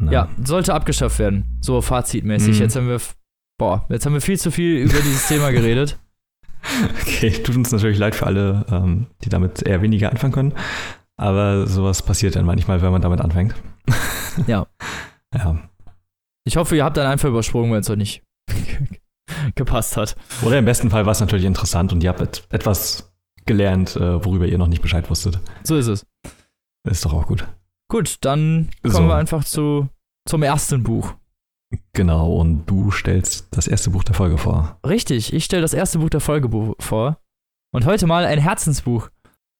Na. Ja, sollte abgeschafft werden. So fazitmäßig. Mhm. Jetzt haben wir Boah, jetzt haben wir viel zu viel über dieses Thema geredet. <laughs> Okay, tut uns natürlich leid für alle, ähm, die damit eher weniger anfangen können. Aber sowas passiert dann manchmal, wenn man damit anfängt. <laughs> Ja. ja. Ich hoffe, ihr habt dann einfach übersprungen, wenn es euch nicht <laughs> gepasst hat. Oder im besten Fall war es natürlich interessant und ihr habt etwas gelernt, äh, worüber ihr noch nicht Bescheid wusstet. So ist es. Ist doch auch gut. Gut, dann kommen so. wir einfach zu, zum ersten Buch. Genau, und du stellst das erste Buch der Folge vor. Richtig, ich stelle das erste Buch der Folge vor. Und heute mal ein Herzensbuch.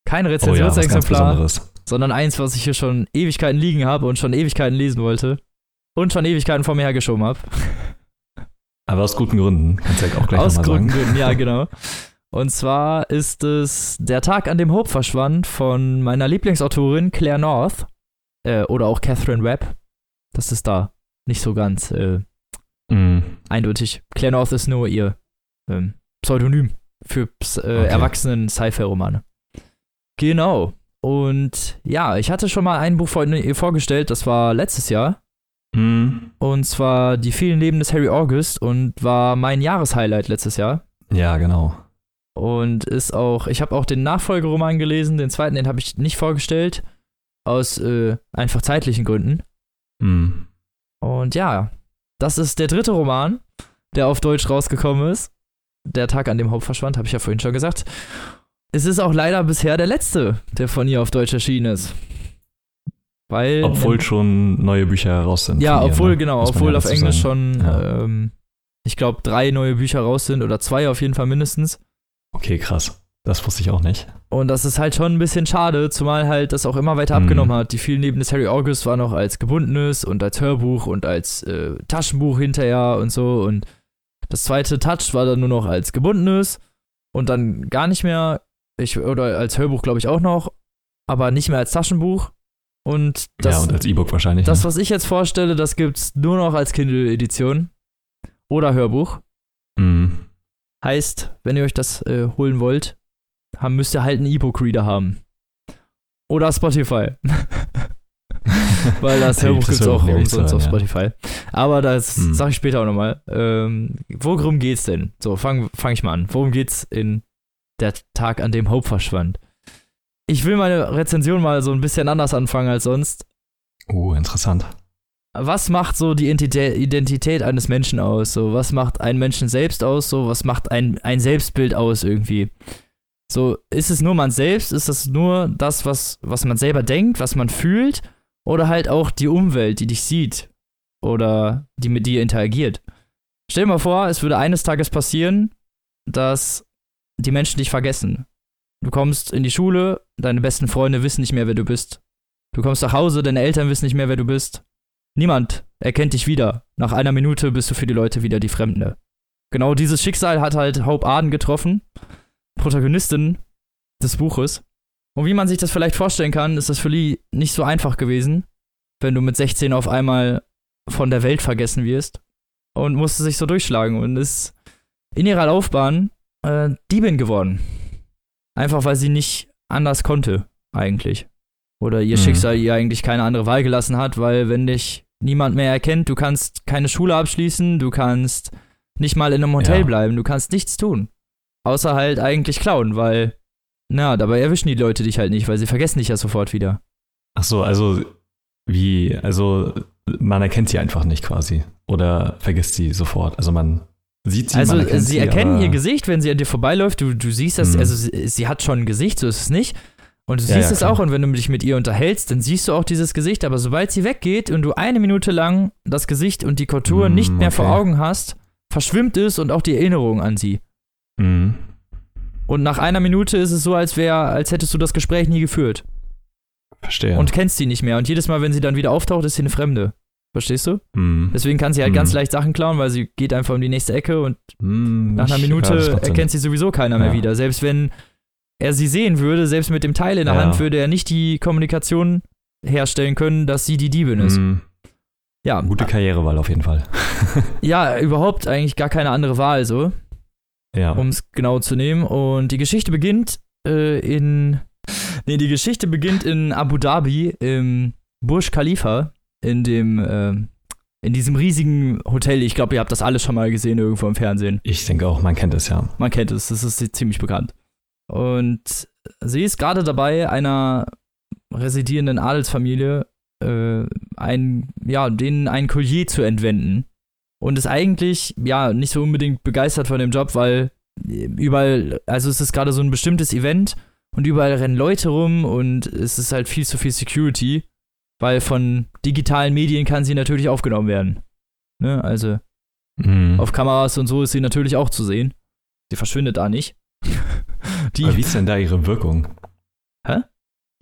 Kein Rezensionsexemplar, oh ja, sondern eins, was ich hier schon Ewigkeiten liegen habe und schon Ewigkeiten lesen wollte. Und schon Ewigkeiten vor mir hergeschoben habe. <laughs> Aber aus guten Gründen, kannst du ja auch gleich Aus guten Gründen, ja, <laughs> genau. Und zwar ist es Der Tag, an dem Hope verschwand von meiner Lieblingsautorin Claire North. Äh, oder auch Catherine Webb. Das ist da nicht so ganz äh, mm. eindeutig. Claire North ist nur ihr ähm, Pseudonym für äh, okay. erwachsenen Sci-Fi-Romane. Genau. Und ja, ich hatte schon mal ein Buch vor, ihr vorgestellt, das war letztes Jahr. Mm. Und zwar Die vielen Leben des Harry August und war mein Jahreshighlight letztes Jahr. Ja, genau. Und ist auch, ich habe auch den Nachfolgeroman gelesen, den zweiten, den habe ich nicht vorgestellt, aus äh, einfach zeitlichen Gründen. Mm. Und ja, das ist der dritte Roman, der auf Deutsch rausgekommen ist. Der Tag, an dem Hope verschwand, habe ich ja vorhin schon gesagt. Es ist auch leider bisher der letzte, der von ihr auf Deutsch erschienen ist. Weil, obwohl schon neue Bücher raus sind. Ja, obwohl, ihr, ne? genau, obwohl auf Englisch sagen. schon, ja. ähm, ich glaube, drei neue Bücher raus sind oder zwei auf jeden Fall mindestens. Okay, krass. Das wusste ich auch nicht. Und das ist halt schon ein bisschen schade, zumal halt das auch immer weiter mhm. abgenommen hat. Die vielen neben des Harry August war noch als gebundenes und als Hörbuch und als äh, Taschenbuch hinterher und so. Und das zweite Touch war dann nur noch als gebundenes und dann gar nicht mehr. Ich, oder als Hörbuch, glaube ich, auch noch, aber nicht mehr als Taschenbuch. Und das, ja, und als E-Book wahrscheinlich. Das, ne? was ich jetzt vorstelle, das gibt's nur noch als Kindle-Edition oder Hörbuch. Mhm. Heißt, wenn ihr euch das äh, holen wollt, haben, müsst ihr halt einen E-Book-Reader haben. Oder Spotify. <laughs> Weil das <laughs> Hörbuch gibt es auch umsonst auf Spotify. Aber das hm. sage ich später auch nochmal. Ähm, worum geht's denn? So, fange fang ich mal an. Worum geht's in der Tag, an dem Hope verschwand? Ich will meine Rezension mal so ein bisschen anders anfangen als sonst. Oh, interessant. Was macht so die Identität eines Menschen aus? So, was macht einen Menschen selbst aus? So, was macht ein, ein Selbstbild aus irgendwie? So, ist es nur man selbst? Ist das nur das, was, was man selber denkt, was man fühlt? Oder halt auch die Umwelt, die dich sieht? Oder die mit dir interagiert? Stell dir mal vor, es würde eines Tages passieren, dass die Menschen dich vergessen. Du kommst in die Schule, deine besten Freunde wissen nicht mehr, wer du bist. Du kommst nach Hause, deine Eltern wissen nicht mehr, wer du bist. Niemand erkennt dich wieder. Nach einer Minute bist du für die Leute wieder die Fremde. Genau dieses Schicksal hat halt Hope Arden getroffen, Protagonistin des Buches. Und wie man sich das vielleicht vorstellen kann, ist das für Lee nicht so einfach gewesen, wenn du mit 16 auf einmal von der Welt vergessen wirst und musste sich so durchschlagen und ist in ihrer Laufbahn äh, Diebin geworden. Einfach weil sie nicht anders konnte, eigentlich. Oder ihr mhm. Schicksal ihr eigentlich keine andere Wahl gelassen hat, weil wenn dich niemand mehr erkennt, du kannst keine Schule abschließen, du kannst nicht mal in einem Hotel ja. bleiben, du kannst nichts tun. Außer halt eigentlich klauen, weil, na, dabei erwischen die Leute dich halt nicht, weil sie vergessen dich ja sofort wieder. Ach so, also wie, also man erkennt sie einfach nicht quasi oder vergisst sie sofort. Also man sieht sie. Also sie, sie erkennen ihr Gesicht, wenn sie an dir vorbeiläuft. Du, du siehst das, mhm. also sie, sie, hat schon ein Gesicht, so ist es nicht. Und du ja, siehst ja, es auch und wenn du dich mit ihr unterhältst, dann siehst du auch dieses Gesicht. Aber sobald sie weggeht und du eine Minute lang das Gesicht und die Kontur mhm, nicht mehr okay. vor Augen hast, verschwimmt es und auch die Erinnerung an sie. Mhm. Und nach einer Minute ist es so, als wäre, als hättest du das Gespräch nie geführt. Verstehe. Und kennst sie nicht mehr. Und jedes Mal, wenn sie dann wieder auftaucht, ist sie eine Fremde. Verstehst du? Mm. Deswegen kann sie halt mm. ganz leicht Sachen klauen, weil sie geht einfach um die nächste Ecke und mm, nach einer Minute erkennt sie sowieso keiner mehr ja. wieder. Selbst wenn er sie sehen würde, selbst mit dem Teil in der ja. Hand, würde er nicht die Kommunikation herstellen können, dass sie die Diebin ist. Mm. Ja. Gute Karrierewahl auf jeden Fall. ja, überhaupt eigentlich gar keine andere Wahl so. Ja. Um es genau zu nehmen. Und die Geschichte beginnt äh, in. Nee, die Geschichte beginnt in Abu Dhabi im Burj Khalifa in dem, äh, in diesem riesigen Hotel. Ich glaube, ihr habt das alle schon mal gesehen irgendwo im Fernsehen. Ich denke auch, man kennt es ja. Man kennt es, das ist ziemlich bekannt. Und sie ist gerade dabei, einer residierenden Adelsfamilie äh, ein, ja, denen ein Collier zu entwenden. Und ist eigentlich, ja, nicht so unbedingt begeistert von dem Job, weil überall, also es ist gerade so ein bestimmtes Event und überall rennen Leute rum und es ist halt viel zu viel Security. Weil von digitalen Medien kann sie natürlich aufgenommen werden. Ne? Also mhm. auf Kameras und so ist sie natürlich auch zu sehen. Sie verschwindet da nicht. <laughs> Die, Aber wie ist denn da ihre Wirkung? Hä?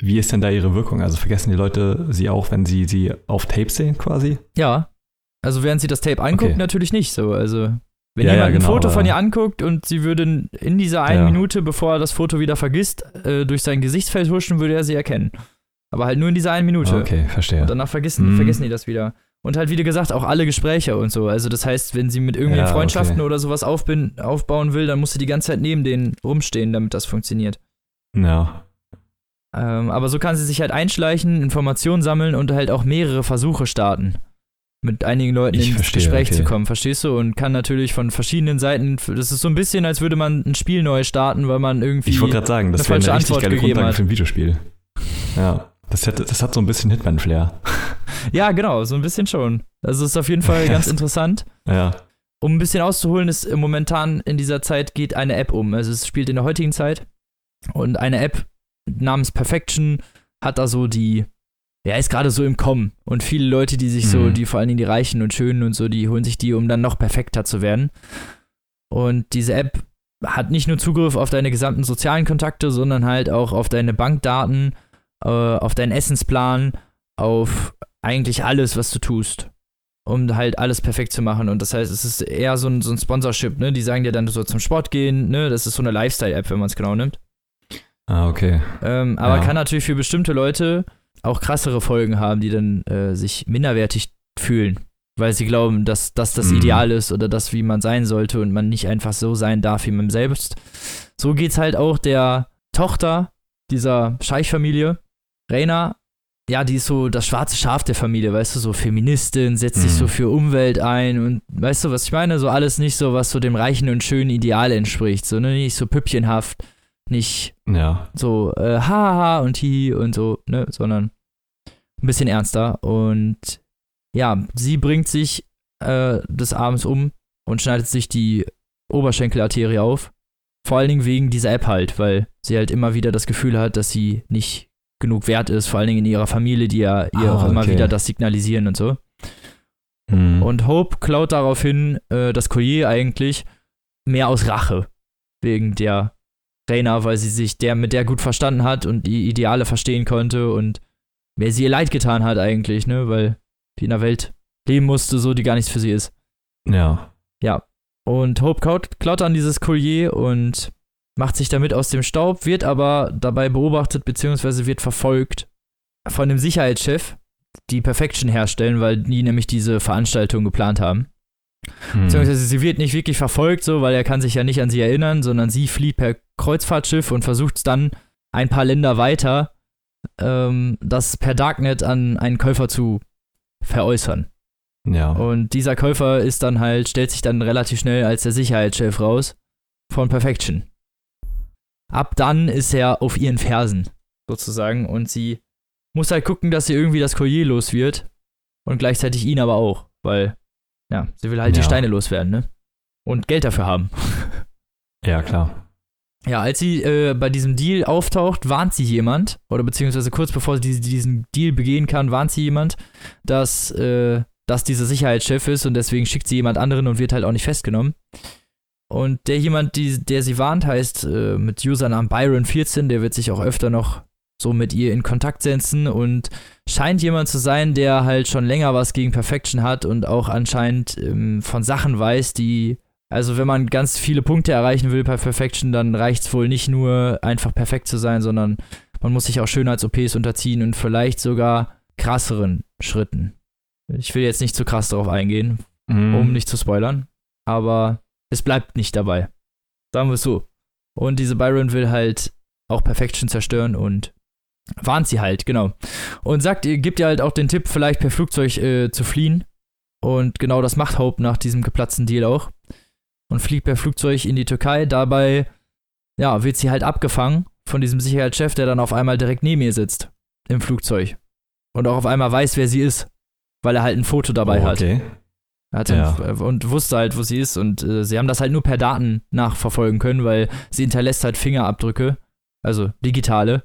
Wie ist denn da ihre Wirkung? Also vergessen die Leute sie auch, wenn sie sie auf Tape sehen quasi? Ja. Also während sie das Tape anguckt, okay. natürlich nicht so. Also wenn ja, jemand ja, genau, ein Foto von ihr anguckt und sie würde in dieser einen ja. Minute, bevor er das Foto wieder vergisst, äh, durch sein Gesichtsfeld huschen, würde er sie erkennen. Aber halt nur in dieser einen Minute. Okay, verstehe. Und danach vergessen, mhm. vergessen die das wieder. Und halt, wie du gesagt, auch alle Gespräche und so. Also, das heißt, wenn sie mit irgendwie ja, Freundschaften okay. oder sowas aufbauen will, dann muss sie die ganze Zeit neben denen rumstehen, damit das funktioniert. Ja. Ähm, aber so kann sie sich halt einschleichen, Informationen sammeln und halt auch mehrere Versuche starten. Mit einigen Leuten ich ins verstehe, Gespräch okay. zu kommen, verstehst du? Und kann natürlich von verschiedenen Seiten. Das ist so ein bisschen, als würde man ein Spiel neu starten, weil man irgendwie. Ich wollte gerade sagen, das wäre eine richtig Antwort geile Grundlage hat. für ein Videospiel. Ja. Das hat, das hat so ein bisschen Hitman-Flair. <laughs> Ja, genau, so ein bisschen schon. Also ist auf jeden Fall <laughs> ganz interessant. Ja. Um ein bisschen auszuholen, ist momentan in dieser Zeit geht eine App um. Also es spielt in der heutigen Zeit. Und eine App namens Perfection hat da so die, ja, ist gerade so im Kommen. Und viele Leute, die sich mhm. so, die vor allen Dingen die Reichen und Schönen und so, die holen sich die, um dann noch perfekter zu werden. Und diese App hat nicht nur Zugriff auf deine gesamten sozialen Kontakte, sondern halt auch auf deine Bankdaten äh, auf deinen Essensplan, auf eigentlich alles, was du tust, um halt alles perfekt zu machen. Und das heißt, es ist eher so ein, so ein Sponsorship, ne? Die sagen dir dann, du sollst zum Sport gehen, ne? Das ist so eine Lifestyle-App, wenn man es genau nimmt. Ah, okay. Ähm, aber ja. kann natürlich für bestimmte Leute auch krassere Folgen haben, die dann äh, sich minderwertig fühlen, weil sie glauben, dass, dass das mhm. Ideal ist oder das, wie man sein sollte und man nicht einfach so sein darf wie man selbst. So geht's halt auch der Tochter dieser Scheichfamilie, Rainer, ja, die ist so das schwarze Schaf der Familie, weißt du, so Feministin, setzt sich so mhm. für Umwelt ein und weißt du, was ich meine? So alles nicht so, was so dem reichen und schönen Ideal entspricht, so, ne? Nicht so püppchenhaft, nicht ja. so äh, haha und hi und so, ne? Sondern ein bisschen ernster. Und ja, sie bringt sich äh, des Abends um und schneidet sich die Oberschenkelarterie auf. Vor allen Dingen wegen dieser App halt, weil sie halt immer wieder das Gefühl hat, dass sie nicht genug wert ist, vor allen Dingen in ihrer Familie, die ja ihr ah, auch immer okay. wieder das signalisieren und so. Mhm. Und Hope klaut daraufhin äh, das Collier eigentlich mehr aus Rache wegen der Rainer, weil sie sich der mit der gut verstanden hat und die Ideale verstehen konnte und wer sie ihr leid getan hat eigentlich, ne, weil die in einer Welt leben musste, so die gar nichts für sie ist. Ja. Ja. Und Hope klaut, klaut an dieses Collier und macht sich damit aus dem Staub, wird aber dabei beobachtet bzw. wird verfolgt von dem Sicherheitschef, die Perfection herstellen, weil die nämlich diese Veranstaltung geplant haben. Hm. Beziehungsweise sie wird nicht wirklich verfolgt, so, weil er kann sich ja nicht an sie erinnern, sondern sie flieht per Kreuzfahrtschiff und versucht dann ein paar Länder weiter, ähm, das per Darknet an einen Käufer zu veräußern. Ja. Und dieser Käufer ist dann halt, stellt sich dann relativ schnell als der Sicherheitschef raus von Perfection. Ab dann ist er auf ihren Fersen, sozusagen, und sie muss halt gucken, dass sie irgendwie das Collier los wird und gleichzeitig ihn aber auch, weil, ja, sie will halt ja. die Steine loswerden, ne? Und Geld dafür haben. <laughs> Ja, klar. Ja, als sie äh, bei diesem Deal auftaucht, warnt sie jemand, oder beziehungsweise kurz bevor sie diesen Deal begehen kann, warnt sie jemand, dass, äh, dass dieser Sicherheitschef ist und deswegen schickt sie jemand anderen und wird halt auch nicht festgenommen. Und der jemand, die, der sie warnt, heißt äh, mit Usernamen Byron14, der wird sich auch öfter noch so mit ihr in Kontakt setzen und scheint jemand zu sein, der halt schon länger was gegen Perfection hat und auch anscheinend ähm, von Sachen weiß, die, also wenn man ganz viele Punkte erreichen will bei Perfection, dann reicht es wohl nicht nur einfach perfekt zu sein, sondern man muss sich auch Schönheits-OPs unterziehen und vielleicht sogar krasseren Schritten. Ich will jetzt nicht zu krass darauf eingehen, mm. um nicht zu spoilern, aber es bleibt nicht dabei. Sagen wir es so. Und diese Byron will halt auch Perfection zerstören und warnt sie halt, genau. Und sagt, gibt ihr halt auch den Tipp, vielleicht per Flugzeug äh, zu fliehen. Und genau das macht Hope nach diesem geplatzten Deal auch. Und fliegt per Flugzeug in die Türkei. Dabei, ja, wird sie halt abgefangen von diesem Sicherheitschef, der dann auf einmal direkt neben ihr sitzt. Im Flugzeug. Und auch auf einmal weiß, wer sie ist. Weil er halt ein Foto dabei oh, okay. hat. Ja. Ein, und wusste halt, wo sie ist. Und äh, sie haben das halt nur per Daten nachverfolgen können, weil sie hinterlässt halt Fingerabdrücke. Also digitale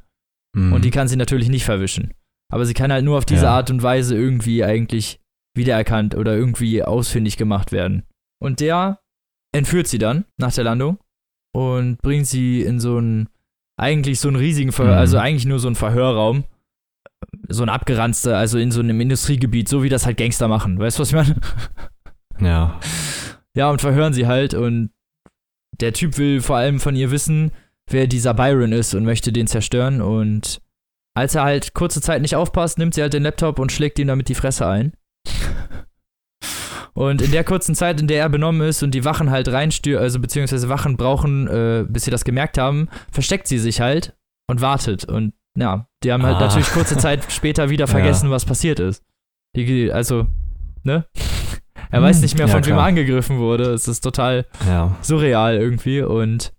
Mhm. Und die kann sie natürlich nicht verwischen. Aber sie kann halt nur auf diese ja. Art und Weise irgendwie eigentlich wiedererkannt oder irgendwie ausfindig gemacht werden. Und der entführt sie dann nach der Landung und bringt sie in so einen, eigentlich so einen riesigen, Verhör, mhm. also eigentlich nur so einen Verhörraum. So ein abgeranzter, also in so einem Industriegebiet, so wie das halt Gangster machen. Weißt du, was ich meine? <laughs> Ja. Ja, und verhören sie halt und der Typ will vor allem von ihr wissen, wer dieser Byron ist und möchte den zerstören. Und als er halt kurze Zeit nicht aufpasst, nimmt sie halt den Laptop und schlägt ihm damit die Fresse ein. <laughs> Und in der kurzen Zeit, in der er benommen ist und die Wachen halt reinstürzen, also beziehungsweise Wachen brauchen, äh, bis sie das gemerkt haben, versteckt sie sich halt und wartet. Und ja, die haben halt ah. natürlich kurze Zeit <laughs> später wieder vergessen, ja. was passiert ist. Die, also, ne? Er weiß hm. nicht mehr, von ja, wem er angegriffen wurde. Es ist total ja. surreal irgendwie. Und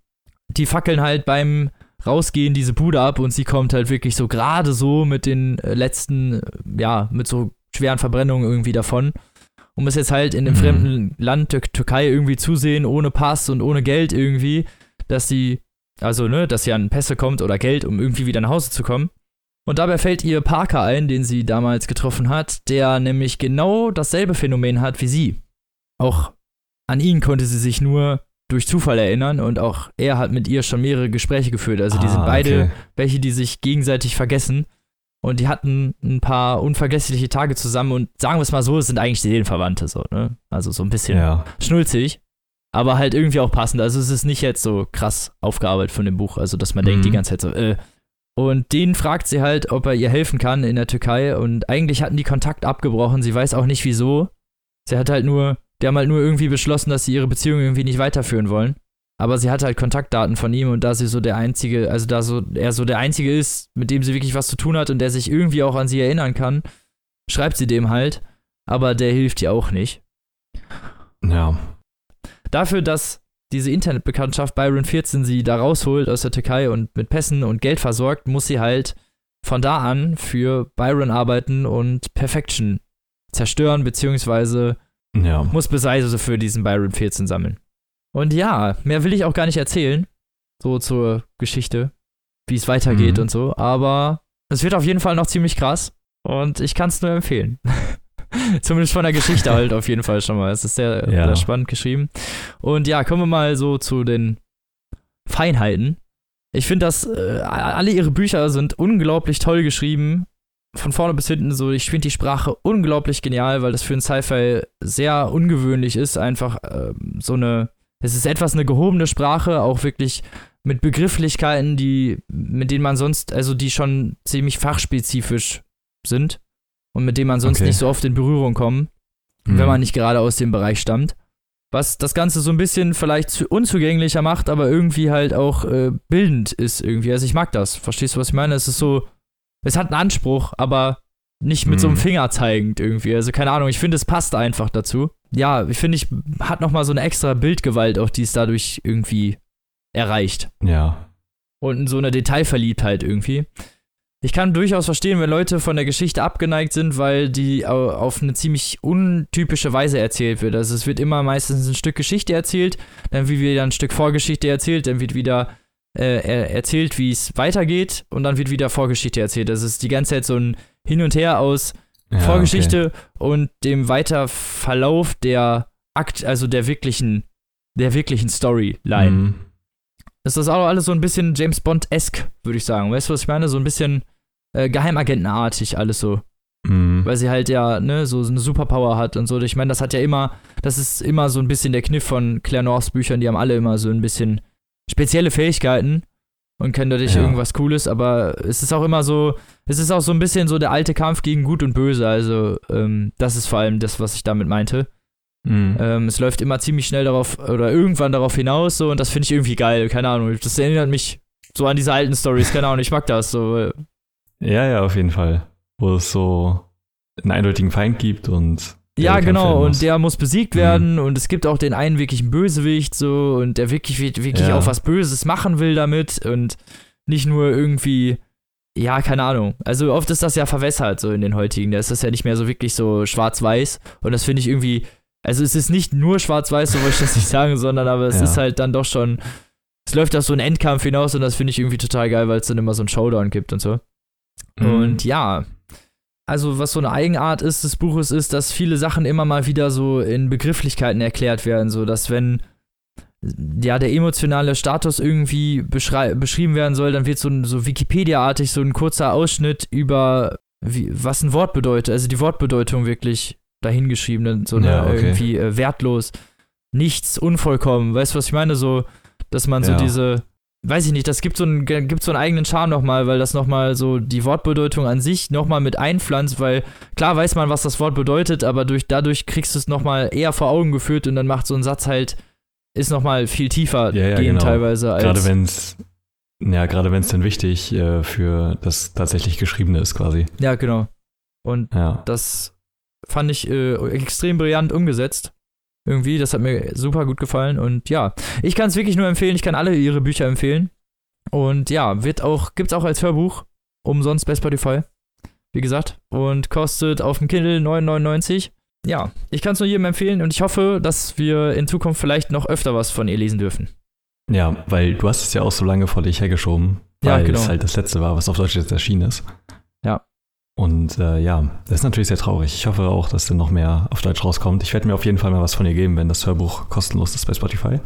die fackeln halt beim Rausgehen diese Bude ab und sie kommt halt wirklich so gerade so mit den äh, letzten, äh, ja, mit so schweren Verbrennungen irgendwie davon. Und muss jetzt halt in dem mhm. fremden Land Tür Türkei irgendwie zusehen, ohne Pass und ohne Geld irgendwie, dass sie, also, ne, dass sie an Pässe kommt oder Geld, um irgendwie wieder nach Hause zu kommen. Und dabei fällt ihr Parker ein, den sie damals getroffen hat, der nämlich genau dasselbe Phänomen hat wie sie. Auch an ihn konnte sie sich nur durch Zufall erinnern und auch er hat mit ihr schon mehrere Gespräche geführt. Also die ah, sind beide okay. welche, die sich gegenseitig vergessen. Und die hatten ein paar unvergessliche Tage zusammen und sagen wir es mal so, es sind eigentlich Seelenverwandte so, ne? Also so ein bisschen ja. schnulzig, aber halt irgendwie auch passend. Also es ist nicht jetzt so krass aufgearbeitet von dem Buch, also dass man mhm. denkt die ganze Zeit so, äh. Und den fragt sie halt, ob er ihr helfen kann in der Türkei und eigentlich hatten die Kontakt abgebrochen. Sie weiß auch nicht wieso. Sie hat halt nur die haben halt nur irgendwie beschlossen, dass sie ihre Beziehung irgendwie nicht weiterführen wollen. Aber sie hat halt Kontaktdaten von ihm und da sie so der einzige, also da so er so der einzige ist, mit dem sie wirklich was zu tun hat und der sich irgendwie auch an sie erinnern kann, schreibt sie dem halt, aber der hilft ihr auch nicht. Ja. Dafür, dass diese Internetbekanntschaft Byron 14 sie da rausholt aus der Türkei und mit Pässen und Geld versorgt, muss sie halt von da an für Byron arbeiten und Perfection zerstören, beziehungsweise ja. muss Beweise für diesen Byron 14 sammeln. Und ja, mehr will ich auch gar nicht erzählen, so zur Geschichte, wie es weitergeht mhm. und so, aber es wird auf jeden Fall noch ziemlich krass und ich kann es nur empfehlen. <laughs> Zumindest von der Geschichte <laughs> halt auf jeden Fall schon mal. Es ist sehr, ja. sehr spannend geschrieben. Und ja, kommen wir mal so zu den Feinheiten. Ich finde, dass äh, alle ihre Bücher sind unglaublich toll geschrieben. Von vorne bis hinten so. Ich finde die Sprache unglaublich genial, weil das für ein Sci-Fi sehr ungewöhnlich ist. Einfach äh, so eine. Es ist etwas eine gehobene Sprache, auch wirklich mit Begrifflichkeiten, die, mit denen man sonst, also die schon ziemlich fachspezifisch sind und mit denen man sonst okay. nicht so oft in Berührung kommt, mhm. wenn man nicht gerade aus dem Bereich stammt. Was das Ganze so ein bisschen vielleicht unzugänglicher macht, aber irgendwie halt auch äh, bildend ist irgendwie. Also ich mag das. Verstehst du, was ich meine? Es ist so, es hat einen Anspruch, aber nicht mit mhm. so einem mhm. Finger zeigend irgendwie. Also keine Ahnung, ich finde, es passt einfach dazu. Ja, ich finde, ich hat nochmal so eine extra Bildgewalt, auch die es dadurch irgendwie erreicht. Ja. Und so eine Detailverliebtheit irgendwie ich kann durchaus verstehen, wenn Leute von der Geschichte abgeneigt sind, weil die auf eine ziemlich untypische Weise erzählt wird. Also es wird immer meistens ein Stück Geschichte erzählt, dann wird wieder ein Stück Vorgeschichte erzählt, dann wird wieder äh, erzählt, wie es weitergeht und dann wird wieder Vorgeschichte erzählt. Das ist die ganze Zeit so ein Hin und Her aus ja, Vorgeschichte okay. und dem Weiterverlauf der Akt, also der wirklichen, der wirklichen Storyline. Mhm. Ist das auch alles so ein bisschen James Bond-esque, würde ich sagen. Weißt du, was ich meine? So ein bisschen äh, Geheimagentenartig alles so. Mhm. Weil sie halt ja, ne, so eine Superpower hat und so. Ich meine, das hat ja immer, das ist immer so ein bisschen der Kniff von Claire Norths Büchern, die haben alle immer so ein bisschen spezielle Fähigkeiten und können dadurch ja. irgendwas Cooles, aber es ist auch immer so, es ist auch so ein bisschen so der alte Kampf gegen Gut und Böse. Also, ähm, das ist vor allem das, was ich damit meinte. Mhm. Ähm, es läuft immer ziemlich schnell darauf oder irgendwann darauf hinaus so und das finde ich irgendwie geil. Keine Ahnung, das erinnert mich so an diese alten Stories. Keine Ahnung, ich mag das so. Ja, ja, auf jeden Fall. Wo es so einen eindeutigen Feind gibt und ja, genau, und der muss besiegt werden mhm. und es gibt auch den einen wirklichen Bösewicht so und der wirklich, wirklich ja. auch was Böses machen will damit und nicht nur irgendwie, ja, keine Ahnung. Also oft ist das ja verwässert so in den heutigen, da ist das ja nicht mehr so wirklich so schwarz-weiß und das finde ich irgendwie also es ist nicht nur schwarz-weiß, so wollte ich das nicht <laughs> sagen, sondern aber es ja. ist halt dann doch schon, es läuft auf so einen Endkampf hinaus und das finde ich irgendwie total geil, weil es dann immer so einen Showdown gibt und so. Mhm. Und ja, also was so eine Eigenart ist des Buches ist, dass viele Sachen immer mal wieder so in Begrifflichkeiten erklärt werden, so dass wenn ja der emotionale Status irgendwie beschrieben werden soll, dann wird so, so Wikipedia-artig so ein kurzer Ausschnitt über wie, was ein Wort bedeutet, also die Wortbedeutung wirklich dahingeschriebene, so eine ja, okay. irgendwie äh, wertlos, nichts, unvollkommen. Weißt du, was ich meine? So, dass man so ja. diese, weiß ich nicht, das gibt so einen, gibt so einen eigenen Charme nochmal, weil das nochmal so die Wortbedeutung an sich nochmal mit einpflanzt, weil klar weiß man, was das Wort bedeutet, aber durch, dadurch kriegst du es nochmal eher vor Augen geführt und dann macht so ein Satz halt, ist nochmal viel tiefer ja, ja, gehen genau. teilweise als. Gerade wenn es ja, gerade wenn es dann wichtig äh, für das tatsächlich Geschriebene ist, quasi. Ja, genau. Und ja. das fand ich äh, extrem brillant umgesetzt. Irgendwie, das hat mir super gut gefallen. Und ja, ich kann es wirklich nur empfehlen. Ich kann alle ihre Bücher empfehlen. Und ja, wird auch, gibt's auch als Hörbuch. Umsonst bei Spotify. Wie gesagt. Und kostet auf dem Kindle 9,99. Ja, ich kann es nur jedem empfehlen und ich hoffe, dass wir in Zukunft vielleicht noch öfter was von ihr lesen dürfen. Ja, weil du hast es ja auch so lange vor dich hergeschoben, weil ja, genau. es halt das letzte war, was auf Deutsch jetzt erschienen ist. Ja, und äh, ja, das ist natürlich sehr traurig. Ich hoffe auch, dass dann noch mehr auf Deutsch rauskommt. Ich werde mir auf jeden Fall mal was von ihr geben, wenn das Hörbuch kostenlos ist bei Spotify.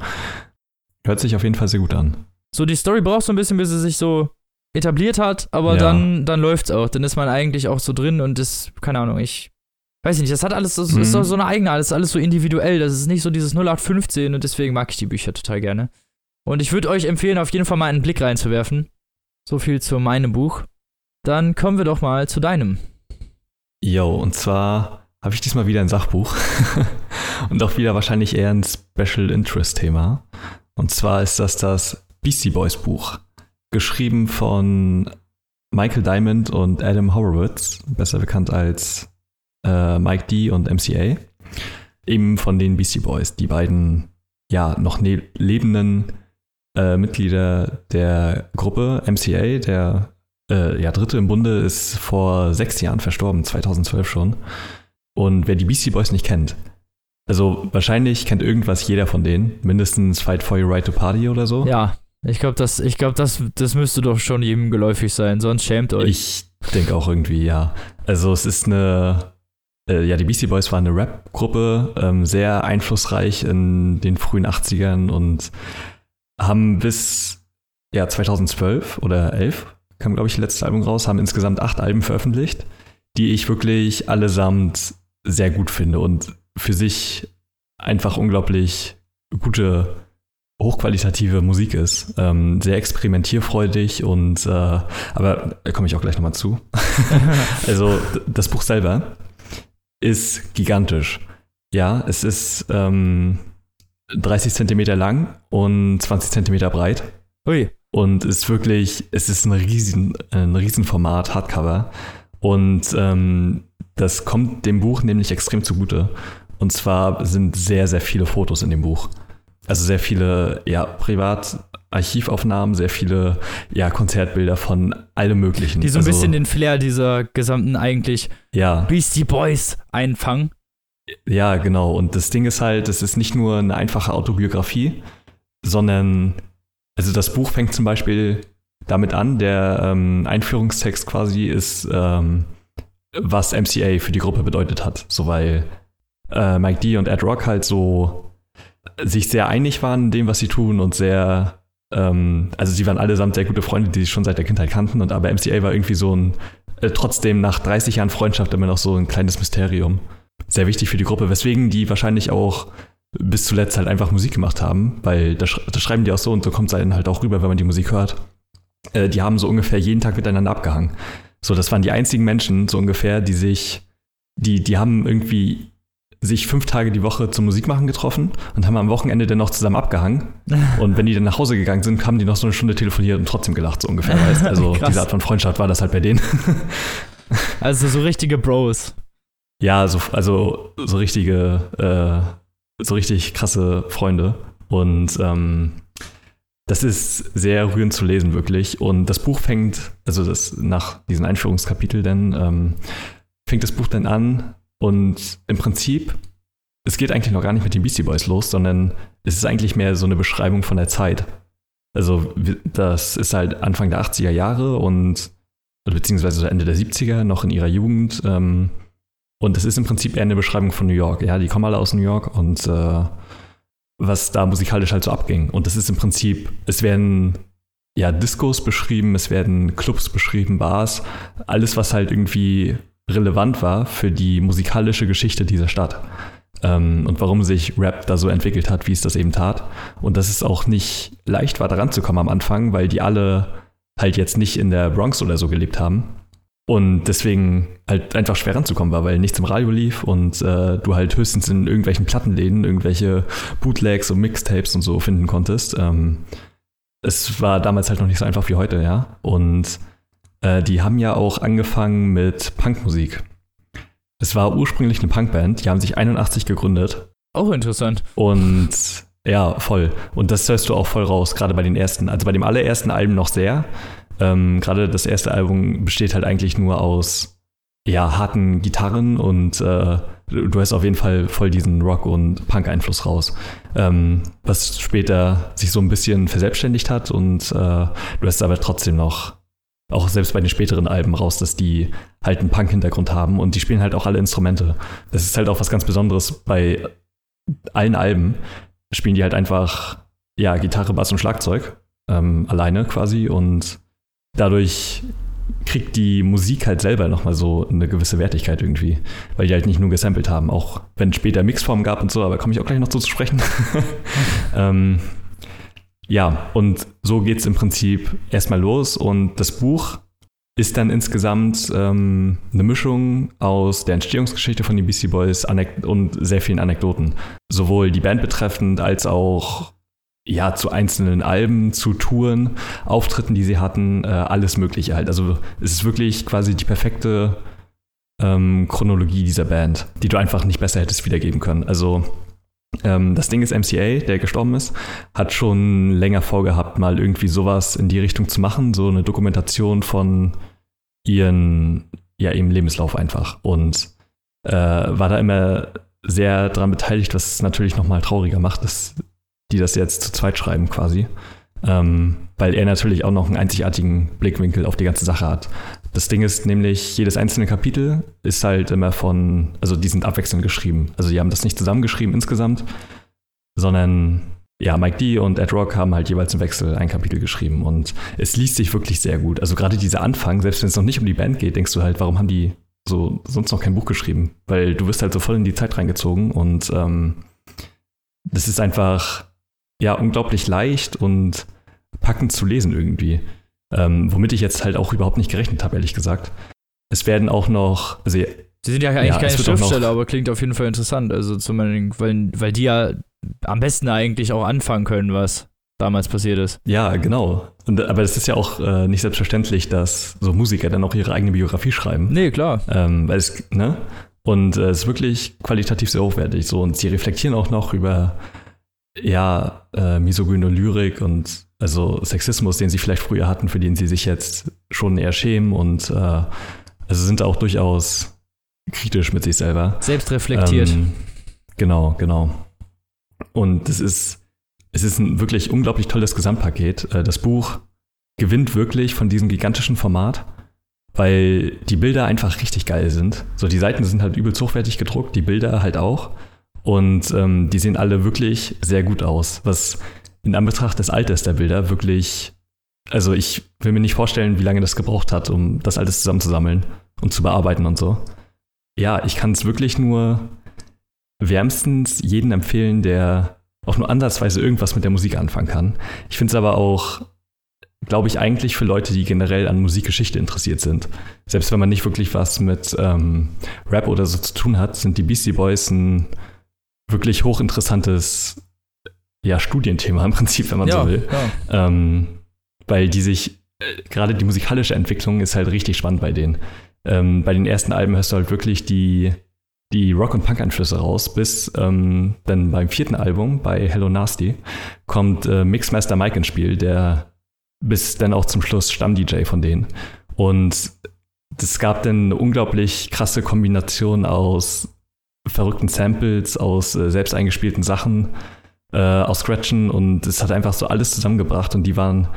Hört sich auf jeden Fall sehr gut an. So, die Story braucht so ein bisschen, bis sie sich so etabliert hat, aber ja. dann, dann läuft's auch. Dann ist man eigentlich auch so drin und ist, keine Ahnung, ich weiß nicht, das hat alles, das mhm. ist so eine eigene, alles, alles so individuell. Das ist nicht so dieses 0815 und deswegen mag ich die Bücher total gerne. Und ich würde euch empfehlen, auf jeden Fall mal einen Blick reinzuwerfen. So viel zu meinem Buch. Dann kommen wir doch mal zu deinem. Jo, und zwar habe ich diesmal wieder ein Sachbuch <laughs> und auch wieder wahrscheinlich eher ein Special Interest Thema. Und zwar ist das das Beastie Boys Buch, geschrieben von Michael Diamond und Adam Horowitz, besser bekannt als äh, Mike D und MCA. Eben von den Beastie Boys, die beiden ja noch ne lebenden äh, Mitglieder der Gruppe MCA, der äh, ja, dritte im Bunde ist vor sechs Jahren verstorben, 2012 schon. Und wer die Beastie Boys nicht kennt, also wahrscheinlich kennt irgendwas jeder von denen, mindestens Fight for Your Right to Party oder so. Ja, ich glaube, das, ich glaub, das, das müsste doch schon jedem geläufig sein, sonst schämt euch. Ich denke auch irgendwie, ja. Also es ist eine, äh, ja, die Beastie Boys waren eine Rap-Gruppe, ähm, sehr einflussreich in den frühen 80ern und haben bis ja, 2012 oder 11 kam, glaube ich, das letzte Album raus, haben insgesamt acht Alben veröffentlicht, die ich wirklich allesamt sehr gut finde und für sich einfach unglaublich gute, hochqualitative Musik ist. Ähm, sehr experimentierfreudig und äh, aber da komme ich auch gleich nochmal zu. <laughs> also das Buch selber ist gigantisch. Ja, es ist ähm, 30 Zentimeter lang und 20 Zentimeter breit. Ui. Und ist wirklich, es ist ein riesen, ein Riesenformat, Hardcover. Und ähm, das kommt dem Buch nämlich extrem zugute. Und zwar sind sehr, sehr viele Fotos in dem Buch. Also sehr viele, ja, Privatarchivaufnahmen, sehr viele, ja, Konzertbilder von allem Möglichen. Die so ein also, bisschen den Flair dieser gesamten eigentlich ja. Beastie Boys einfangen. Ja, genau. Und das Ding ist halt, es ist nicht nur eine einfache Autobiografie, sondern, also das Buch fängt zum Beispiel damit an, der ähm, Einführungstext quasi ist, ähm, was MCA für die Gruppe bedeutet hat. So, weil äh, Mike D und Ed Rock halt so sich sehr einig waren in dem, was sie tun und sehr, ähm, also sie waren allesamt sehr gute Freunde, die sich schon seit der Kindheit kannten und aber MCA war irgendwie so ein, äh, trotzdem nach 30 Jahren Freundschaft immer noch so ein kleines Mysterium sehr wichtig für die Gruppe, weswegen die wahrscheinlich auch bis zuletzt halt einfach Musik gemacht haben, weil das, das schreiben die auch so und so kommt es dann halt auch rüber, wenn man die Musik hört. Äh, die haben so ungefähr jeden Tag miteinander abgehangen. So, das waren die einzigen Menschen, so ungefähr, die sich, die, die haben irgendwie sich fünf Tage die Woche zum Musikmachen getroffen und haben am Wochenende dann noch zusammen abgehangen. <laughs> Und wenn die dann nach Hause gegangen sind, haben die noch so eine Stunde telefoniert und trotzdem gelacht, so ungefähr. <laughs> Weißt? Also diese Art von Freundschaft war das halt bei denen. <laughs> also so richtige Bros. Ja, so, also so richtige, äh, so richtig krasse Freunde. Und ähm, das ist sehr rührend zu lesen, wirklich. Und das Buch fängt, also das nach diesem Einführungskapitel dann, ähm, fängt das Buch dann an und im Prinzip, es geht eigentlich noch gar nicht mit den Beastie Boys los, sondern es ist eigentlich mehr so eine Beschreibung von der Zeit. Also das ist halt Anfang der 80er Jahre und beziehungsweise Ende der 70er, noch in ihrer Jugend. Ähm, und es ist im Prinzip eher eine Beschreibung von New York. Ja, die kommen alle aus New York und äh, was da musikalisch halt so abging. Und das ist im Prinzip, es werden ja Discos beschrieben, es werden Clubs beschrieben, Bars, alles, was halt irgendwie relevant war für die musikalische Geschichte dieser Stadt. Ähm, und warum sich Rap da so entwickelt hat, wie es das eben tat. Und dass es auch nicht leicht war, da ranzukommen am Anfang, weil die alle halt jetzt nicht in der Bronx oder so gelebt haben, und deswegen halt einfach schwer ranzukommen war, weil nichts im Radio lief und äh, du halt höchstens in irgendwelchen Plattenläden irgendwelche Bootlegs und Mixtapes und so finden konntest. Ähm, es war damals halt noch nicht so einfach wie heute, ja. Und äh, die haben ja auch angefangen mit Punkmusik. Es war ursprünglich eine Punkband, die haben sich 81 gegründet. Auch interessant. Und ja, voll. Und das hörst du auch voll raus, gerade bei den ersten. Also bei dem allerersten Album noch sehr. Ähm, Gerade das erste Album besteht halt eigentlich nur aus ja, harten Gitarren und äh, du hast auf jeden Fall voll diesen Rock- und Punk-Einfluss raus. Ähm, was später sich so ein bisschen verselbstständigt hat und äh, du hast aber trotzdem noch, auch selbst bei den späteren Alben raus, dass die halt einen Punk-Hintergrund haben und die spielen halt auch alle Instrumente. Das ist halt auch was ganz Besonderes bei allen Alben. Spielen die halt einfach, ja, Gitarre, Bass und Schlagzeug ähm, alleine quasi und dadurch kriegt die Musik halt selber nochmal so eine gewisse Wertigkeit irgendwie, weil die halt nicht nur gesampelt haben, auch wenn es später Mixformen gab und so, aber komme ich auch gleich noch so zu sprechen. <laughs> ähm, ja, und so geht es im Prinzip erstmal los und das Buch ist dann insgesamt ähm, eine Mischung aus der Entstehungsgeschichte von den BC Boys und sehr vielen Anekdoten. Sowohl die Band betreffend als auch ja, zu einzelnen Alben, zu Touren, Auftritten, die sie hatten, äh, alles Mögliche halt. Also es ist wirklich quasi die perfekte ähm, Chronologie dieser Band, die du einfach nicht besser hättest wiedergeben können. Also Ähm, das Ding ist, MCA, der gestorben ist, hat schon länger vorgehabt, mal irgendwie sowas in die Richtung zu machen, so eine Dokumentation von ihren, ja, ihrem Lebenslauf einfach. Und äh, war da immer sehr daran beteiligt, was es natürlich nochmal trauriger macht, dass die das jetzt zu zweit schreiben quasi. Ähm, weil er natürlich auch noch einen einzigartigen Blickwinkel auf die ganze Sache hat. Das Ding ist nämlich, jedes einzelne Kapitel ist halt immer von, also die sind abwechselnd geschrieben. Also die haben das nicht zusammengeschrieben insgesamt, sondern ja, Mike D und Ed Rock haben halt jeweils im Wechsel ein Kapitel geschrieben und es liest sich wirklich sehr gut. Also gerade dieser Anfang, selbst wenn es noch nicht um die Band geht, denkst du halt, warum haben die so sonst noch kein Buch geschrieben? Weil du wirst halt so voll in die Zeit reingezogen und ähm, das ist einfach ja unglaublich leicht und packend zu lesen irgendwie. Ähm, womit ich jetzt halt auch überhaupt nicht gerechnet habe, ehrlich gesagt. Es werden auch noch. Also, Sie sind ja eigentlich ja, keine Schriftsteller, aber klingt auf jeden Fall interessant. Also zumindest, weil, weil die ja am besten eigentlich auch anfangen können, was damals passiert ist. Ja, genau. Und, aber es ist ja auch äh, nicht selbstverständlich, dass so Musiker dann auch ihre eigene Biografie schreiben. Nee, klar. Ähm, weil es, ne? Und äh, es ist wirklich qualitativ sehr hochwertig. So, und sie reflektieren auch noch über ja, äh, misogyne Lyrik und also Sexismus, den sie vielleicht früher hatten, für den sie sich jetzt schon eher schämen und äh, also sind auch durchaus kritisch mit sich selber. Selbstreflektiert. Ähm, genau, genau. Und es ist, es ist ein wirklich unglaublich tolles Gesamtpaket. Äh, das Buch gewinnt wirklich von diesem gigantischen Format, weil die Bilder einfach richtig geil sind. So, die Seiten sind halt übelst hochwertig gedruckt, die Bilder halt auch. Und ähm, die sehen alle wirklich sehr gut aus, was in Anbetracht des Alters der Bilder wirklich, also ich will mir nicht vorstellen, wie lange das gebraucht hat, um das alles zusammenzusammeln und zu bearbeiten und so. Ja, ich kann es wirklich nur wärmstens jedem empfehlen, der auch nur ansatzweise irgendwas mit der Musik anfangen kann. Ich finde es aber auch, glaube ich, eigentlich für Leute, die generell an Musikgeschichte interessiert sind. Selbst wenn man nicht wirklich was mit ähm, Rap oder so zu tun hat, sind die Beastie Boys ein wirklich hochinteressantes ja, Studienthema im Prinzip, wenn man ja, so will. Ja. Ähm, weil die sich, äh, gerade die musikalische Entwicklung ist halt richtig spannend bei denen. Ähm, bei den ersten Alben hörst du halt wirklich die, die Rock- und Punk-Einflüsse raus, bis ähm, dann beim vierten Album, bei Hello Nasty, kommt äh, Mixmaster Mike ins Spiel, der bis dann auch zum Schluss Stamm-DJ von denen. Und es gab dann eine unglaublich krasse Kombination aus verrückten Samples, aus äh, selbst eingespielten Sachen, äh, aus Scratchen und es hat einfach so alles zusammengebracht und die waren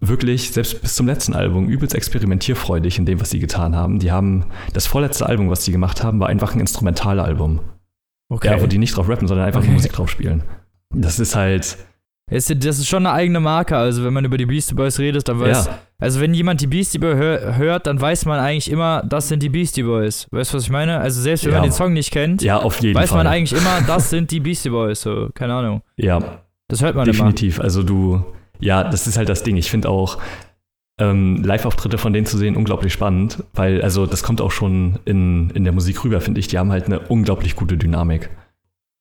wirklich, selbst bis zum letzten Album, übelst experimentierfreudig in dem, was sie getan haben. Die haben, das vorletzte Album, was sie gemacht haben, war einfach ein Instrumentalalbum. Okay. Ja, wo die nicht drauf rappen, sondern einfach okay. Musik drauf spielen. Das ist halt, das ist schon eine eigene Marke. Also, wenn man über die Beastie Boys redet, dann weiß. Ja. Also, wenn jemand die Beastie Boys hör, hört, dann weiß man eigentlich immer, das sind die Beastie Boys. Weißt du, was ich meine? Also, selbst wenn ja. man den Song nicht kennt, ja, auf jeden weiß Fall. man eigentlich immer, das sind die Beastie Boys. So, keine Ahnung. Ja. Das hört man Definitiv. Immer. Also, du. Ja, das ist halt das Ding. Ich finde auch ähm, Live-Auftritte von denen zu sehen unglaublich spannend, weil, also, das kommt auch schon in, in der Musik rüber, finde ich. Die haben halt eine unglaublich gute Dynamik.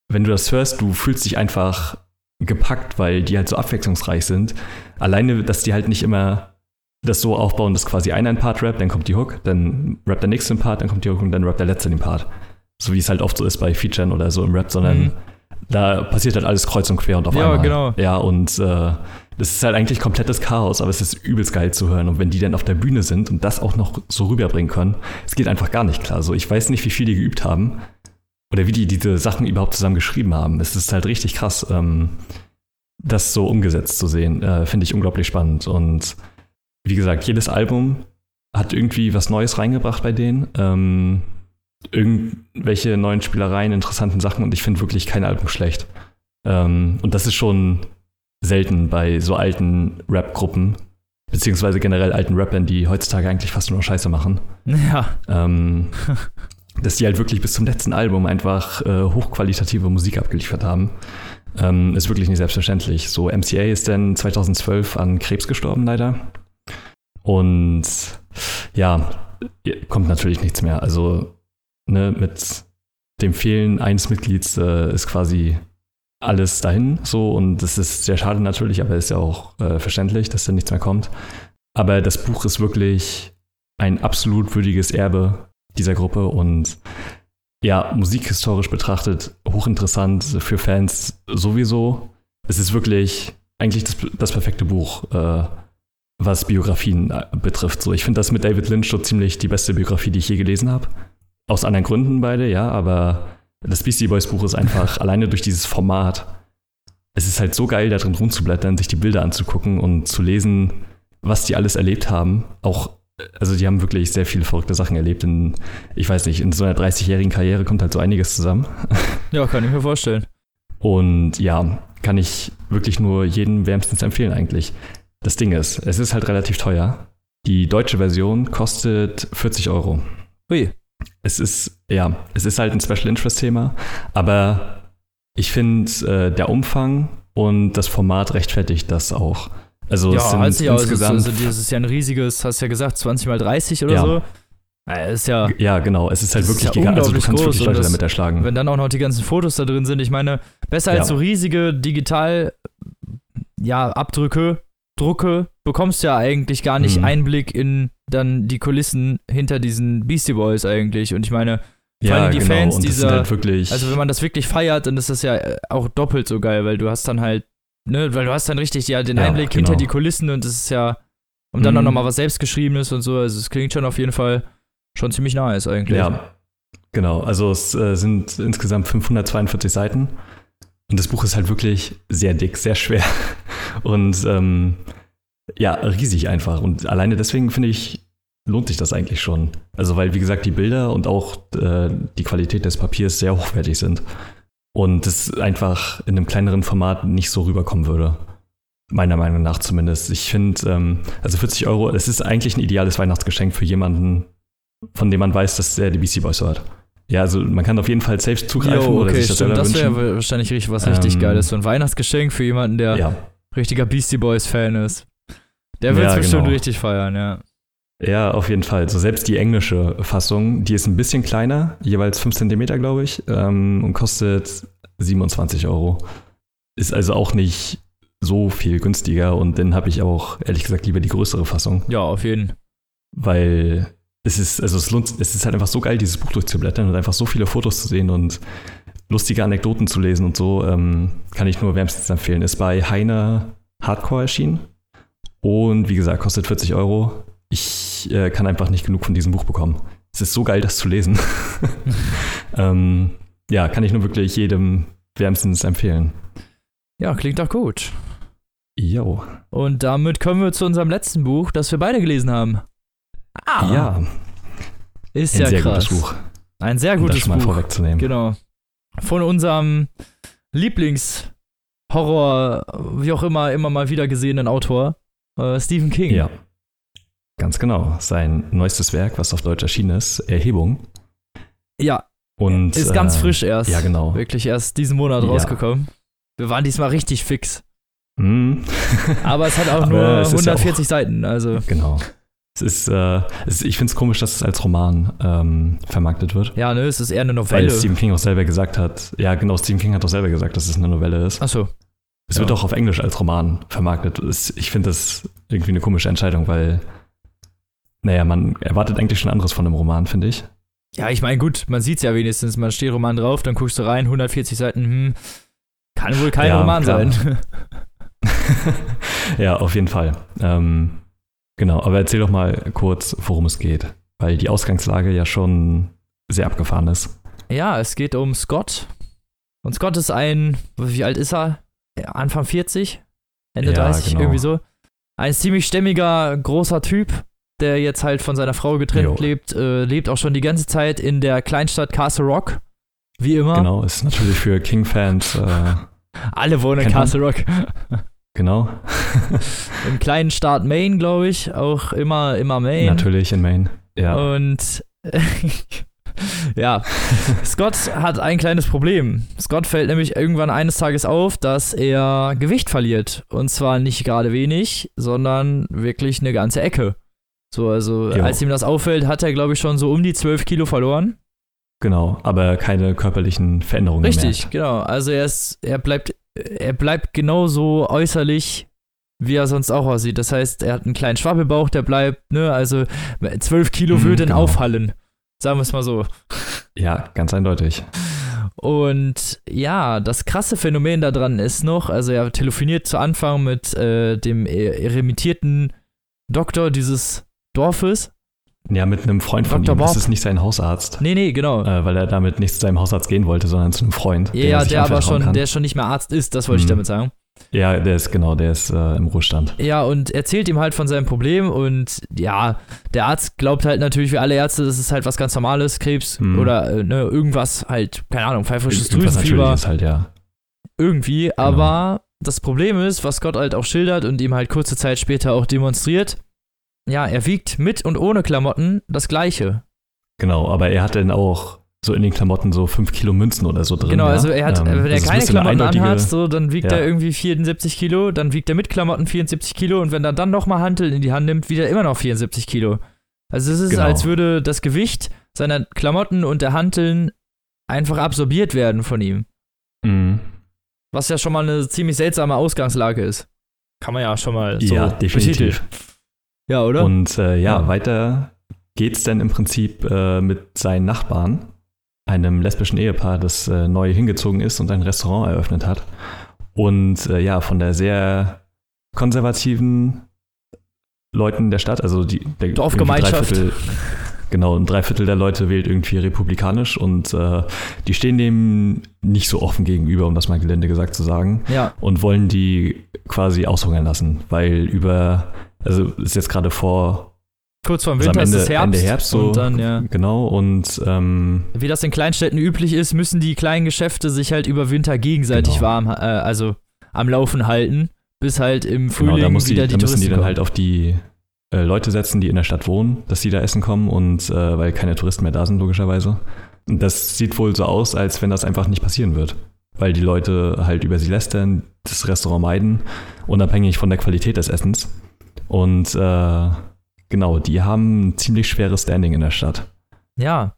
Wenn du das hörst, du fühlst dich einfach gepackt, weil die halt so abwechslungsreich sind. Alleine, dass die halt nicht immer das so aufbauen, dass quasi einer ein Part rappt, dann kommt die Hook, dann rappt der nächste den Part, dann kommt die Hook und dann rappt der letzte den Part. So wie es halt oft so ist bei Featuren oder so im Rap, sondern mhm. da passiert halt alles kreuz und quer und auf ja, einmal. Ja, genau. Ja, und äh, das ist halt eigentlich komplettes Chaos, aber es ist übelst geil zu hören. Und wenn die dann auf der Bühne sind und das auch noch so rüberbringen können, es geht einfach gar nicht klar. So, ich weiß nicht, wie viel die geübt haben, oder wie die diese Sachen überhaupt zusammen geschrieben haben. Es ist halt richtig krass, ähm, das so umgesetzt zu sehen. Äh, Finde ich unglaublich spannend. Und wie gesagt, jedes Album hat irgendwie was Neues reingebracht bei denen. Ähm, irgendwelche neuen Spielereien, interessanten Sachen und ich finde wirklich kein Album schlecht. Ähm, und das ist schon selten bei so alten Rap-Gruppen, beziehungsweise generell alten Rappern, die heutzutage eigentlich fast nur Scheiße machen. <laughs> Ja. Ähm, <laughs> dass die halt wirklich bis zum letzten Album einfach äh, hochqualitative Musik abgeliefert haben. Ähm, ist wirklich nicht selbstverständlich. So, MCA ist dann 2012 an Krebs gestorben, leider. Und ja, kommt natürlich nichts mehr. Also, ne, mit dem Fehlen eines Mitglieds äh, ist quasi alles dahin so und das ist sehr schade natürlich, aber ist ja auch äh, verständlich, dass da nichts mehr kommt. Aber das Buch ist wirklich ein absolut würdiges Erbe dieser Gruppe und ja, musikhistorisch betrachtet hochinteressant für Fans sowieso. Es ist wirklich eigentlich das, das perfekte Buch, äh, was Biografien äh, betrifft. So, ich finde das mit David Lynch so ziemlich die beste Biografie, die ich je gelesen habe. Aus anderen Gründen beide, ja, aber das Beastie Boys Buch ist einfach <laughs> alleine durch dieses Format. Es ist halt so geil, da drin rumzublättern, sich die Bilder anzugucken und zu lesen, was die alles erlebt haben. Auch also die haben wirklich sehr viele verrückte Sachen erlebt. In, ich weiß nicht, in so einer 30-jährigen Karriere kommt halt so einiges zusammen. <laughs> Ja, kann ich mir vorstellen. Und ja, kann ich wirklich nur jedem wärmstens empfehlen eigentlich. Das Ding ist, es ist halt relativ teuer. Die deutsche Version kostet 40 Euro. Ui. Es ist, ja, es ist halt ein Special Interest Thema, aber ich finde, äh, der Umfang und das Format rechtfertigt das auch. Also ja, sind also, insgesamt, also, das ist ja ein riesiges, hast du ja gesagt, 20 mal 30 oder Ja. so. Ja, ist ja, ja genau, es ist halt Das ist wirklich ja gigantisch. Also du kannst wirklich Leute das- damit erschlagen. wenn dann auch noch die ganzen Fotos da drin sind. Ich meine, besser als so riesige digital, ja, Abdrücke, Drucke, bekommst du ja eigentlich gar nicht Mhm. Einblick in dann die Kulissen hinter diesen Beastie Boys eigentlich. Und ich meine, vor allem die genau. Fans und dieser- halt wirklich, Also wenn man das wirklich feiert, dann ist das ja äh, auch doppelt so geil, weil du hast dann halt, ne, weil du hast dann richtig ja, den Ja, Einblick genau. hinter die Kulissen und das ist ja, und dann auch Mhm. nochmal was selbstgeschriebenes und so, also es klingt schon auf jeden Fall schon ziemlich nice eigentlich. Ja, genau. Also es äh, sind insgesamt 542 Seiten. Und das Buch ist halt wirklich sehr dick, sehr schwer. <laughs> Und ähm, ja, riesig einfach. Und alleine deswegen finde ich, lohnt sich das eigentlich schon. Also weil, wie gesagt, die Bilder und auch äh, die Qualität des Papiers sehr hochwertig sind. Und es einfach in einem kleineren Format nicht so rüberkommen würde. Meiner Meinung nach zumindest. Ich finde, ähm, also 40 Euro, es ist eigentlich ein ideales Weihnachtsgeschenk für jemanden, von dem man weiß, dass er die BC Boys hört. Ja, also man kann auf jeden Fall selbst zugreifen oder okay, sich das stimmt, selber das wünschen. wäre wahrscheinlich richtig, was richtig Ähm, Geiles. So ein Weihnachtsgeschenk für jemanden, der ja, richtiger Beastie Boys-Fan ist. Der wird es Ja, bestimmt genau. richtig feiern, ja. Ja, auf jeden Fall. So selbst die englische Fassung, die ist ein bisschen kleiner, jeweils 5 cm, glaube ich, ähm, und kostet 27 Euro. Ist also auch nicht so viel günstiger und dann habe ich auch, ehrlich gesagt, lieber die größere Fassung, Ja, auf jeden. weil es ist, also es lohnt, es ist halt einfach so geil, dieses Buch durchzublättern und einfach so viele Fotos zu sehen und lustige Anekdoten zu lesen und so, ähm, kann ich nur wärmstens empfehlen. Ist bei Heine Hardcore erschienen und wie gesagt, kostet 40 Euro. Ich äh, kann einfach nicht genug von diesem Buch bekommen. Es ist so geil, das zu lesen. <laughs> ähm, ja, kann ich nur wirklich jedem wärmstens empfehlen. Ja, klingt doch gut. Jo. Und damit kommen wir zu unserem letzten Buch, das wir beide gelesen haben. Ah, Ja, ist ein ja sehr krass. gutes Buch. Ein sehr Um das gutes schon mal Buch. vorwegzunehmen. Genau. Von unserem Lieblingshorror, wie auch immer, immer mal wieder gesehenen Autor, äh, Stephen King. Ja. Ganz genau. Sein neuestes Werk, was auf Deutsch erschienen ist, Erhebung. Ja, Und, ist ganz äh, frisch erst. Ja, genau. Wirklich erst diesen Monat Ja. rausgekommen. Wir waren diesmal richtig fix. Mm. Aber es hat auch <laughs> nur es ist ja 140 Seiten. Also, genau. Es ist, äh, es, ich finde es komisch, dass es als Roman ähm, vermarktet wird. ja, ne, es ist eher eine Weil Novelle. Stephen King auch selber gesagt hat, ja genau, Stephen King hat auch selber gesagt, dass es eine Novelle ist. Achso. Es ja. wird auch auf Englisch als Roman vermarktet. Es, ich finde das irgendwie eine komische Entscheidung, weil, naja, man erwartet eigentlich schon anderes von einem Roman, finde ich. Ja, ich meine, gut, man sieht es ja wenigstens. Man steht Roman drauf, dann guckst du rein, 140 Seiten, hm, kann wohl kein Ja, Roman klar. sein. <laughs> <laughs> ja, auf jeden Fall. Ähm, genau, aber erzähl doch mal kurz, worum es geht, weil die Ausgangslage ja schon sehr abgefahren ist. Ja, es geht um Scott. Und Scott ist ein, wie alt ist er? Anfang 40? Ende Ja, 30, genau. irgendwie so. Ein ziemlich stämmiger, großer Typ, der jetzt halt von seiner Frau getrennt Jo. lebt, äh, lebt auch schon die ganze Zeit in der Kleinstadt Castle Rock. Wie immer. Genau, ist natürlich für King-Fans, äh, Alle wohnen in. Castle Rock. genau, <laughs> Im kleinen Staat Maine, glaube ich. Auch immer, immer Maine. natürlich in Maine. Ja, Und <laughs> ja, Scott hat ein kleines Problem. Scott fällt nämlich irgendwann eines Tages auf, dass er Gewicht verliert. Und zwar nicht gerade wenig, sondern wirklich eine ganze Ecke. So, also Jo. als ihm das auffällt, hat er, glaube ich, schon so um die 12 Kilo verloren. genau, aber keine körperlichen Veränderungen Richtig, genau. Also er ist, er bleibt, er bleibt genauso äußerlich, wie er sonst auch aussieht. Das heißt, er hat einen kleinen Schwabbelbauch, der bleibt, ne, also 12 Kilo Mhm, würden genau. auffallen. Sagen wir es mal so. Ja, ganz eindeutig. Und ja, das krasse Phänomen daran ist noch, also er telefoniert zu Anfang mit äh, dem eremitierten Doktor dieses Dorfes. Ja, mit einem Freund von Dr. ihm. Bob. Das ist nicht sein Hausarzt. Nee, nee, genau. Äh, weil er damit nicht zu seinem Hausarzt gehen wollte, sondern zu einem Freund. Ja, der aber schon, kann. der schon nicht mehr Arzt ist, das wollte mhm. ich damit sagen. Ja, der ist genau, der ist äh, im Ruhestand. Ja, und erzählt ihm halt von seinem Problem und ja, der Arzt glaubt halt natürlich wie alle Ärzte, das ist halt was ganz Normales, Krebs hm. oder äh, ne, irgendwas halt, keine Ahnung, pfeifrisches Drüsenfieber. Ist halt, ja. Irgendwie, genau. aber das Problem ist, was Gott halt auch schildert und ihm halt kurze Zeit später auch demonstriert, ja, er wiegt mit und ohne Klamotten das Gleiche. Genau, aber er hat dann auch so in den Klamotten so 5 Kilo Münzen oder so drin. Genau, also er hat, ähm, wenn er keine Klamotten anhat, so, dann wiegt ja. er irgendwie 74 Kilo, dann wiegt er mit Klamotten 74 Kilo und wenn er dann nochmal Hanteln in die Hand nimmt, wiegt er immer noch 74 Kilo. Also es ist, genau. als würde das Gewicht seiner Klamotten und der Hanteln einfach absorbiert werden von ihm. Mhm. Was ja schon mal eine ziemlich seltsame Ausgangslage ist. Kann man ja schon mal so ja, definitiv. Ja, oder? Und äh, ja, ja, weiter geht's dann im Prinzip äh, mit seinen Nachbarn einem lesbischen Ehepaar, das äh, neu hingezogen ist und ein Restaurant eröffnet hat. Und äh, ja, von der sehr konservativen Leuten der Stadt, also die der Dorfgemeinschaft. Dreiviertel, genau, ein Dreiviertel der Leute wählt irgendwie republikanisch und äh, die stehen dem nicht so offen gegenüber, um das mal Gelände gesagt zu sagen. Ja. Und wollen die quasi aushungern lassen, weil über, also ist jetzt gerade vor Kurz vor dem Winter also Ende, ist es Herbst. Ende Herbst so, und dann, ja. Genau, und ähm, wie das in Kleinstädten üblich ist, müssen die kleinen Geschäfte sich halt über Winter gegenseitig genau. warm, äh, also am Laufen halten, bis halt im Frühling genau, da muss wieder die, die da müssen die dann halt auf die äh, Leute setzen, die in der Stadt wohnen, dass sie da essen kommen und äh, weil keine Touristen mehr da sind, logischerweise. Und das sieht wohl so aus, als wenn das einfach nicht passieren wird. Weil die Leute halt über sie lästern, das Restaurant meiden, unabhängig von der Qualität des Essens. Und äh, Genau, die haben ein ziemlich schweres Standing in der Stadt. Ja.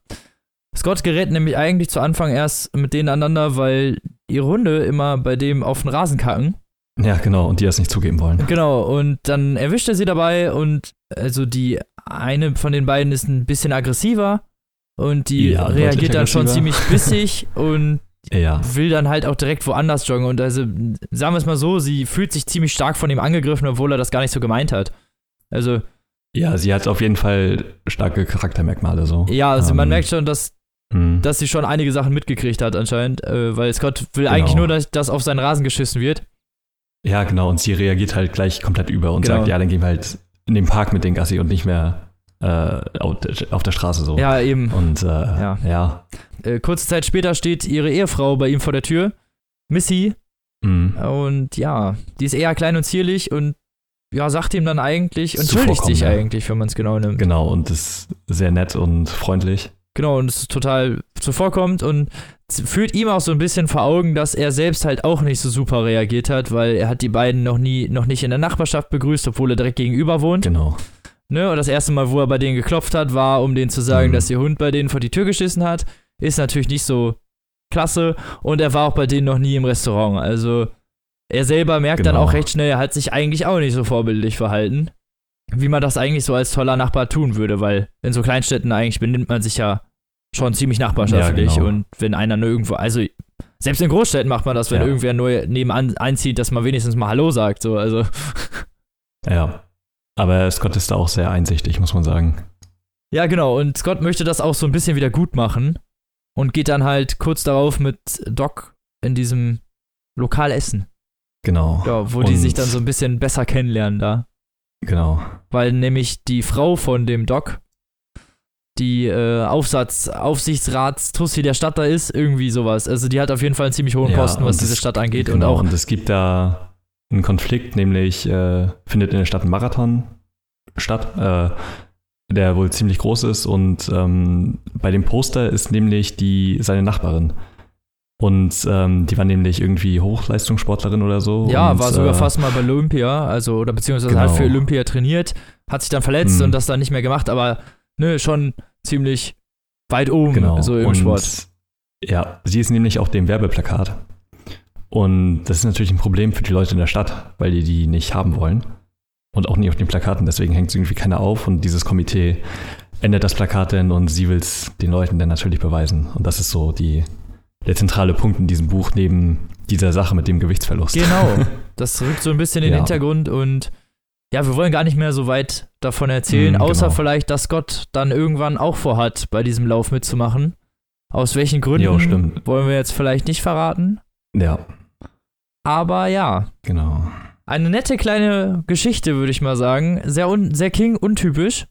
Scott gerät nämlich eigentlich zu Anfang erst mit denen aneinander, weil ihre Hunde immer bei dem auf den Rasen kacken. Ja, genau, und die das nicht zugeben wollen. Genau, und dann erwischt er sie dabei und also die eine von den beiden ist ein bisschen aggressiver und die ja, reagiert dann schon ziemlich bissig <laughs> und ja. will dann halt auch direkt woanders joggen. Und also, sagen wir es mal so, sie fühlt sich ziemlich stark von ihm angegriffen, obwohl er das gar nicht so gemeint hat. Also, ja, sie hat auf jeden Fall starke Charaktermerkmale so. Ja, also ähm, man merkt schon, dass, hm. dass sie schon einige Sachen mitgekriegt hat anscheinend, äh, weil Scott will genau. eigentlich nur, dass, dass auf seinen Rasen geschissen wird. Ja, genau, und sie reagiert halt gleich komplett über und genau. sagt, ja, dann gehen wir halt in den Park mit den Gassi und nicht mehr äh, auf der Straße so. Ja, eben. Und äh, ja. ja. Äh, kurze Zeit später steht ihre Ehefrau bei ihm vor der Tür, Missy. Mhm. Und ja, die ist eher klein und zierlich und ja, sagt ihm dann eigentlich, entschuldigt sich ja. eigentlich, wenn man es genau nimmt. Genau, und ist sehr nett und freundlich. Genau, und es ist total zuvorkommt und führt ihm auch so ein bisschen vor Augen, dass er selbst halt auch nicht so super reagiert hat, weil er hat die beiden noch nie, noch nicht in der Nachbarschaft begrüßt, obwohl er direkt gegenüber wohnt. Genau. Ne, und das erste Mal, wo er bei denen geklopft hat, war, um denen zu sagen, mhm. dass ihr Hund bei denen vor die Tür geschissen hat. Ist natürlich nicht so klasse. Und er war auch bei denen noch nie im Restaurant. Also er selber merkt genau. dann auch recht schnell, er hat sich eigentlich auch nicht so vorbildlich verhalten, wie man das eigentlich so als toller Nachbar tun würde, weil in so Kleinstädten eigentlich benimmt man sich ja schon ziemlich nachbarschaftlich ja, genau. und wenn einer nur irgendwo, also selbst in Großstädten macht man das, wenn ja. irgendwer neu nebenan einzieht, dass man wenigstens mal Hallo sagt, so, also. Ja. Aber Scott ist da auch sehr einsichtig, muss man sagen. Ja, genau. Und Scott möchte das auch so ein bisschen wieder gut machen und geht dann halt kurz darauf mit Doc in diesem Lokal essen. Genau. Ja, wo und die sich dann so ein bisschen besser kennenlernen da. Genau. Weil nämlich die Frau von dem Doc, die äh, Aufsatz, Aufsichtsratstussi der Stadt da ist, irgendwie sowas. Also die hat auf jeden Fall einen ziemlich hohen ja, Posten, was diese Stadt angeht. Genau, und, auch und es gibt da einen Konflikt, nämlich äh, findet in der Stadt ein Marathon statt, äh, der wohl ziemlich groß ist. Und ähm, bei dem Poster ist nämlich die seine Nachbarin. Und ähm, die war nämlich irgendwie Hochleistungssportlerin oder so. Ja, und, war sogar äh, fast mal bei Olympia, also oder beziehungsweise genau. hat für Olympia trainiert, hat sich dann verletzt hm. und das dann nicht mehr gemacht, aber ne, schon ziemlich weit oben genau. so im und, Sport. Ja, sie ist nämlich auf dem Werbeplakat. Und das ist natürlich ein Problem für die Leute in der Stadt, weil die die nicht haben wollen. Und auch nicht auf den Plakaten, deswegen hängt es irgendwie keiner auf. Und dieses Komitee ändert das Plakat denn und sie will es den Leuten dann natürlich beweisen. Und das ist so die, der zentrale Punkt in diesem Buch neben dieser Sache mit dem Gewichtsverlust. Genau, <laughs> das rückt so ein bisschen in den ja. Hintergrund und ja, wir wollen gar nicht mehr so weit davon erzählen, mm, außer genau. vielleicht, dass Gott dann irgendwann auch vorhat, bei diesem Lauf mitzumachen. Aus welchen Gründen jo, wollen wir jetzt vielleicht nicht verraten. Ja. Aber ja. Genau. Eine nette kleine Geschichte, würde ich mal sagen. Sehr, un sehr King-untypisch.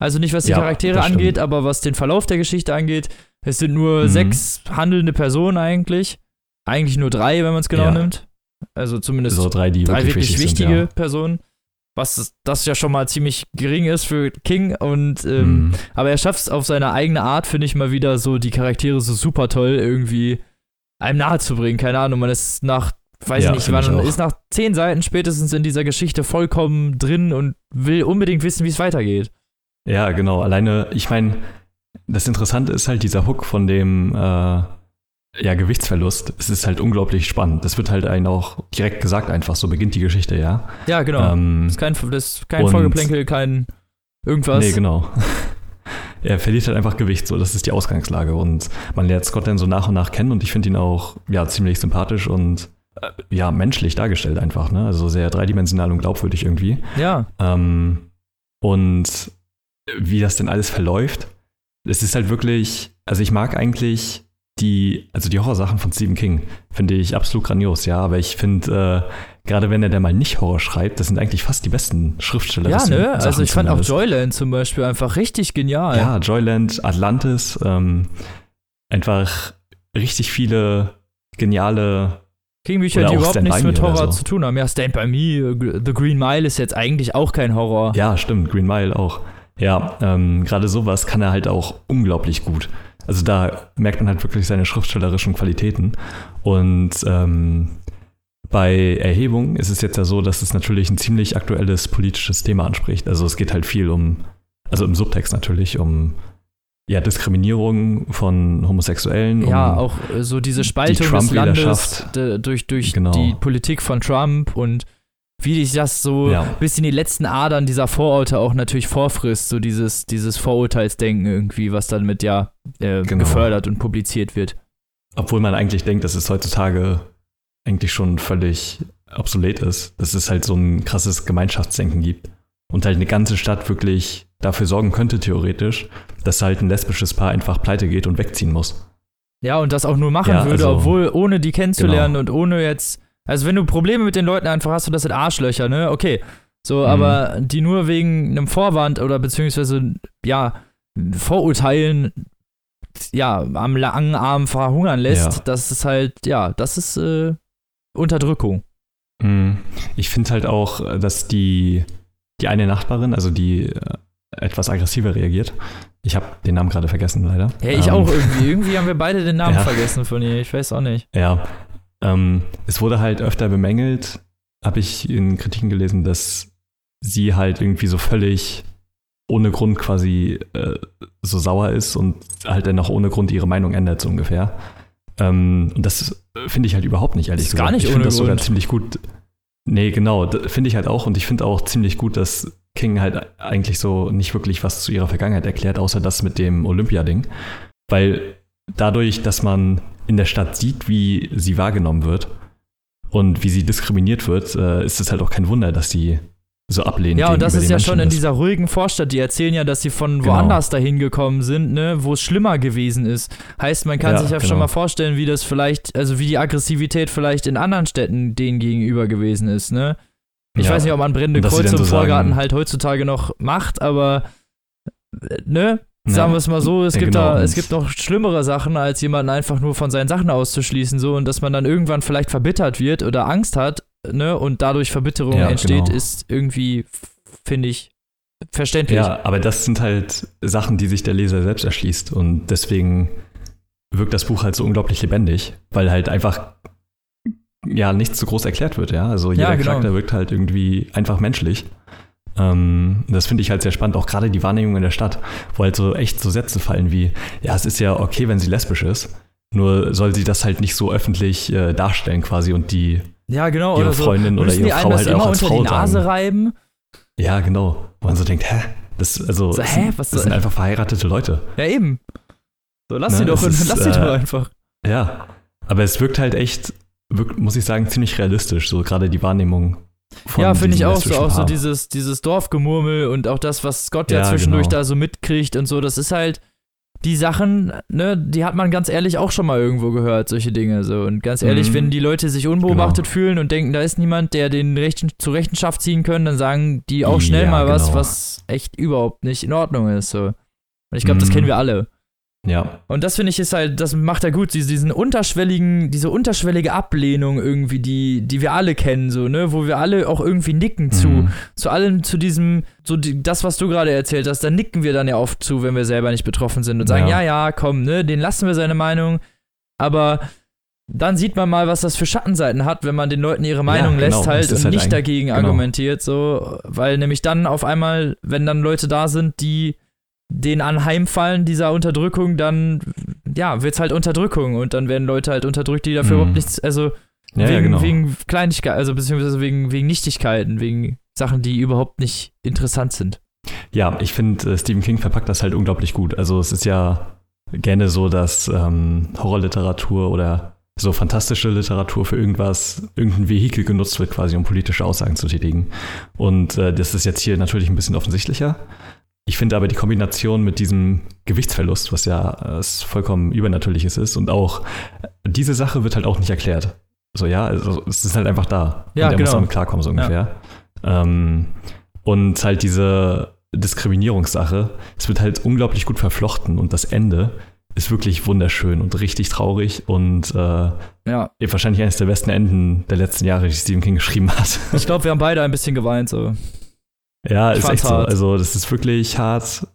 Also nicht, was die ja, Charaktere angeht, aber was den Verlauf der Geschichte angeht. Es sind nur mhm. sechs handelnde Personen eigentlich. Eigentlich nur drei, wenn man es genau ja. nimmt. Also zumindest so drei, die drei wirklich, wirklich wichtig wichtige sind, ja. Personen. Was das ja schon mal ziemlich gering ist für King. Und ähm, mhm. aber er schafft es auf seine eigene Art, finde ich mal wieder so die Charaktere so super toll irgendwie einem nahe zu bringen. Keine Ahnung, man ist nach weiß ja, nicht, man ist nach zehn Seiten spätestens in dieser Geschichte vollkommen drin und will unbedingt wissen, wie es weitergeht. Ja, genau. Alleine, ich meine, das Interessante ist halt dieser Hook von dem äh, ja, Gewichtsverlust. Es ist halt unglaublich spannend. Das wird halt einem auch direkt gesagt, einfach so beginnt die Geschichte, ja. Ja, genau. Ähm, das ist kein, das ist kein Vorgeplänkel, kein irgendwas. Nee, genau. Er verliert halt einfach Gewicht, so das ist die Ausgangslage. Und man lernt Scott dann so nach und nach kennen und ich finde ihn auch ja ziemlich sympathisch und äh, ja, menschlich dargestellt einfach, ne? Also sehr dreidimensional und glaubwürdig irgendwie. Ja. Ähm, und wie das denn alles verläuft, es ist halt wirklich, also ich mag eigentlich die, also die Horrorsachen von Stephen King, finde ich absolut grandios, ja, aber ich finde, äh, gerade wenn er da mal nicht Horror schreibt, das sind eigentlich fast die besten Schriftsteller. Ja, ne, also ich fand auch Joyland zum Beispiel einfach richtig genial. Ja, Joyland, Atlantis, ähm, einfach richtig viele geniale King-Bücher, die überhaupt nichts mit Horror so. zu tun haben. Ja, Stand By Me, The Green Mile ist jetzt eigentlich auch kein Horror. Ja, stimmt, Green Mile auch. Ja, ähm, gerade sowas kann er halt auch unglaublich gut. Also da merkt man halt wirklich seine schriftstellerischen Qualitäten. Und ähm, bei Erhebung ist es jetzt ja so, dass es natürlich ein ziemlich aktuelles politisches Thema anspricht. Also es geht halt viel um, also im Subtext natürlich, um ja, Diskriminierung von Homosexuellen. Ja, um auch äh, so diese Spaltung die des Landes durch, durch genau. die Politik von Trump und wie sich das so ja. bis in die letzten Adern dieser Vorurteile auch natürlich vorfrisst, so dieses, dieses Vorurteilsdenken irgendwie, was dann mit ja äh, genau. gefördert und publiziert wird. Obwohl man eigentlich denkt, dass es heutzutage eigentlich schon völlig obsolet ist, dass es halt so ein krasses Gemeinschaftsdenken gibt und halt eine ganze Stadt wirklich dafür sorgen könnte, theoretisch, dass halt ein lesbisches Paar einfach pleite geht und wegziehen muss. Ja, und das auch nur machen ja, würde, also, obwohl ohne die kennenzulernen genau. und ohne jetzt. Also, wenn du Probleme mit den Leuten einfach hast und das sind Arschlöcher, ne? Okay. So, mhm. aber die nur wegen einem Vorwand oder beziehungsweise, ja, Vorurteilen, ja, am langen Arm verhungern lässt, ja. das ist halt, ja, das ist äh, Unterdrückung. Mhm. Ich finde halt auch, dass die, die eine Nachbarin, also die äh, etwas aggressiver reagiert. Ich habe den Namen gerade vergessen, leider. Ja, ich ähm, auch irgendwie. Irgendwie haben wir beide den Namen <laughs> ja. vergessen von ihr. Ich weiß auch nicht. Ja. Ähm, es wurde halt öfter bemängelt, habe ich in Kritiken gelesen, dass sie halt irgendwie so völlig ohne Grund quasi äh, so sauer ist und halt dann auch ohne Grund ihre Meinung ändert, so ungefähr. Ähm, und das finde ich halt überhaupt nicht, ehrlich das ist gesagt. Gar nicht ich finde das sogar ziemlich gut. Nee, genau, finde ich halt auch. Und ich finde auch ziemlich gut, dass King halt eigentlich so nicht wirklich was zu ihrer Vergangenheit erklärt, außer das mit dem Olympia-Ding. Weil dadurch, dass man in der Stadt sieht, wie sie wahrgenommen wird und wie sie diskriminiert wird, äh, ist es halt auch kein Wunder, dass sie so ablehnen. Ja, und das ist ja Menschen schon in dieser ruhigen Vorstadt. Die erzählen ja, dass sie von genau. woanders dahin gekommen sind, ne, wo es schlimmer gewesen ist. Heißt, man kann ja, sich ja genau. schon mal vorstellen, wie das vielleicht, also wie die Aggressivität vielleicht in anderen Städten denen gegenüber gewesen ist, ne? Ich ja. weiß nicht, ob man brennende Kreuze im Vorgarten halt heutzutage noch macht, aber ne? Sagen wir es mal so, es, ja, gibt genau. da, es gibt noch schlimmere Sachen, als jemanden einfach nur von seinen Sachen auszuschließen, so und dass man dann irgendwann vielleicht verbittert wird oder Angst hat, ne, und dadurch Verbitterung ja, entsteht, genau. ist irgendwie, finde ich, verständlich. Ja, aber das sind halt Sachen, die sich der Leser selbst erschließt und deswegen wirkt das Buch halt so unglaublich lebendig, weil halt einfach ja nichts zu groß erklärt wird, ja. Also jeder ja, genau. Charakter wirkt halt irgendwie einfach menschlich. Ähm, das finde ich halt sehr spannend, auch gerade die Wahrnehmung in der Stadt, wo halt so echt so Sätze fallen wie, ja, es ist ja okay, wenn sie lesbisch ist, nur soll sie das halt nicht so öffentlich äh, darstellen quasi und die ja, genau, ihre oder Freundin so. oder ihre Frau halt immer auch als unter Frau die Nase sagen. reiben. Ja, genau. Wo man so denkt, hä? Das, also, so, hä? Was das sind einfach verheiratete Leute. Ja, eben. So, lass ne? sie doch, ist, lass sie äh, doch einfach. Ja, aber es wirkt halt echt, wirkt, muss ich sagen, ziemlich realistisch, so gerade die Wahrnehmung ja, finde ich auch so, auch so dieses, dieses Dorfgemurmel und auch das, was Scott ja, ja zwischendurch genau. da so mitkriegt und so, das ist halt, die Sachen, ne, die hat man ganz ehrlich auch schon mal irgendwo gehört, solche Dinge. So. Und ganz ehrlich, mhm. wenn die Leute sich unbeobachtet genau. fühlen und denken, da ist niemand, der den Rechten, zur Rechenschaft ziehen können, dann sagen die auch schnell ja, mal was, genau. was echt überhaupt nicht in Ordnung ist. So. Und ich glaube, mhm. das kennen wir alle. Ja. Und das finde ich ist halt, das macht er gut, diesen unterschwelligen, diese unterschwellige Ablehnung irgendwie, die, die wir alle kennen, so, ne, wo wir alle auch irgendwie nicken zu, mhm. zu allem, zu diesem, so die, das, was du gerade erzählt hast, da nicken wir dann ja oft zu, wenn wir selber nicht betroffen sind und sagen, ja, ja, ja komm, ne, den lassen wir seine Meinung, aber dann sieht man mal, was das für Schattenseiten hat, wenn man den Leuten ihre Meinung ja, genau. lässt halt und halt nicht dagegen genau. argumentiert, so, weil nämlich dann auf einmal, wenn dann Leute da sind, die den anheimfallen dieser Unterdrückung, dann ja, wird es halt Unterdrückung und dann werden Leute halt unterdrückt, die dafür mhm. überhaupt nichts, also ja, wegen, ja, genau. wegen Kleinigkeiten, also beziehungsweise wegen, wegen Nichtigkeiten, wegen Sachen, die überhaupt nicht interessant sind. Ja, ich finde, äh, Stephen King verpackt das halt unglaublich gut. Also es ist ja gerne so, dass ähm, Horrorliteratur oder so fantastische Literatur für irgendwas, irgendein Vehikel genutzt wird, quasi um politische Aussagen zu tätigen. Und äh, das ist jetzt hier natürlich ein bisschen offensichtlicher. Ich finde aber die Kombination mit diesem Gewichtsverlust, was ja äh, vollkommen übernatürliches ist, und auch diese Sache wird halt auch nicht erklärt. So, ja, also es ist halt einfach da. Ja, und der genau. muss damit klarkommen, so ungefähr. Ja. Ähm, und halt diese Diskriminierungssache, es wird halt unglaublich gut verflochten und das Ende ist wirklich wunderschön und richtig traurig und äh, ja. wahrscheinlich eines der besten Enden der letzten Jahre, die Stephen King geschrieben hat. Ich glaube, wir haben beide ein bisschen geweint, so. Ja, ich ist echt hart. so. Also, das ist wirklich hart,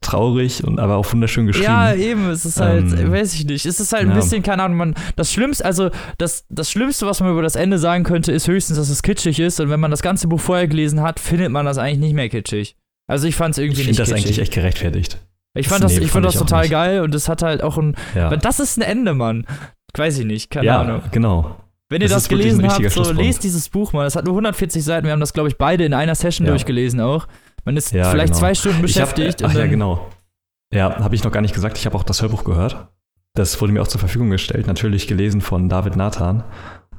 traurig und aber auch wunderschön geschrieben. Ja, eben, es ist halt, ähm, weiß ich nicht, es ist halt ein ja. bisschen, keine Ahnung, man, das Schlimmste, also das, das Schlimmste, was man über das Ende sagen könnte, ist höchstens, dass es kitschig ist und wenn man das ganze Buch vorher gelesen hat, findet man das eigentlich nicht mehr kitschig. Also ich fand es irgendwie ich nicht kitschig. Ich finde das eigentlich echt gerechtfertigt. Ich fand das, nee, ich fand das total geil und es hat halt auch ein, ja. das ist ein Ende, Mann. Weiß ich nicht, keine ja, Ahnung. genau. Wenn ihr das, das gelesen habt, so lest dieses Buch mal. Es hat nur 140 Seiten. Wir haben das, glaube ich, beide in einer Session ja. durchgelesen auch. Man ist ja, vielleicht genau. zwei Stunden beschäftigt. Hab, ach ja, genau. Ja, habe ich noch gar nicht gesagt. Ich habe auch das Hörbuch gehört. Das wurde mir auch zur Verfügung gestellt. Natürlich gelesen von David Nathan.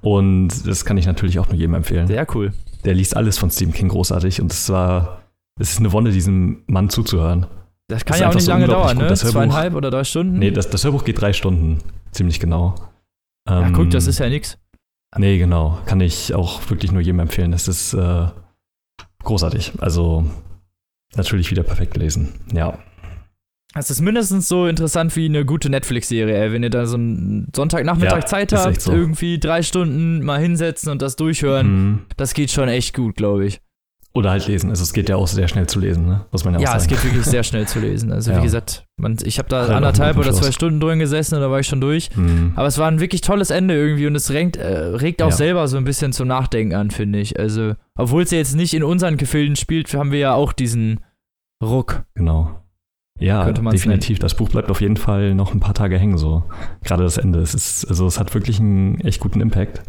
Und das kann ich natürlich auch nur jedem empfehlen. Sehr cool. Der liest alles von Stephen King großartig. Und es war, es ist eine Wonne, diesem Mann zuzuhören. Das kann das ja auch nicht so lange dauern, ne? Das Zweieinhalb oder drei Stunden? Nee, das, das Hörbuch geht drei Stunden. Ziemlich genau. Ja, ähm, guck, das ist ja nix. Nee, genau. Kann ich auch wirklich nur jedem empfehlen. Das ist äh, großartig. Also Natürlich wieder perfekt gelesen, ja. Es ist mindestens so interessant wie eine gute Netflix-Serie, wenn ihr da so einen Sonntagnachmittag ja, Zeit habt, so. irgendwie drei Stunden mal hinsetzen und das durchhören. Mhm. Das geht schon echt gut, glaube ich. Oder halt lesen. Also es geht ja auch sehr schnell zu lesen, ne? muss man ja, ja auch sagen. Ja, es geht wirklich <laughs> sehr schnell zu lesen. Also ja. wie gesagt, man, ich habe da halt anderthalb oder zwei Stunden drin gesessen und da war ich schon durch. Mhm. Aber es war ein wirklich tolles Ende irgendwie und es regt, äh, regt auch ja. selber so ein bisschen zum Nachdenken an, finde ich. Also, obwohl es ja jetzt nicht in unseren Gefilden spielt, haben wir ja auch diesen Ruck. Genau. Ja, definitiv. Nennen. Das Buch bleibt auf jeden Fall noch ein paar Tage hängen, so. Gerade das Ende. Es ist, also es hat wirklich einen echt guten Impact.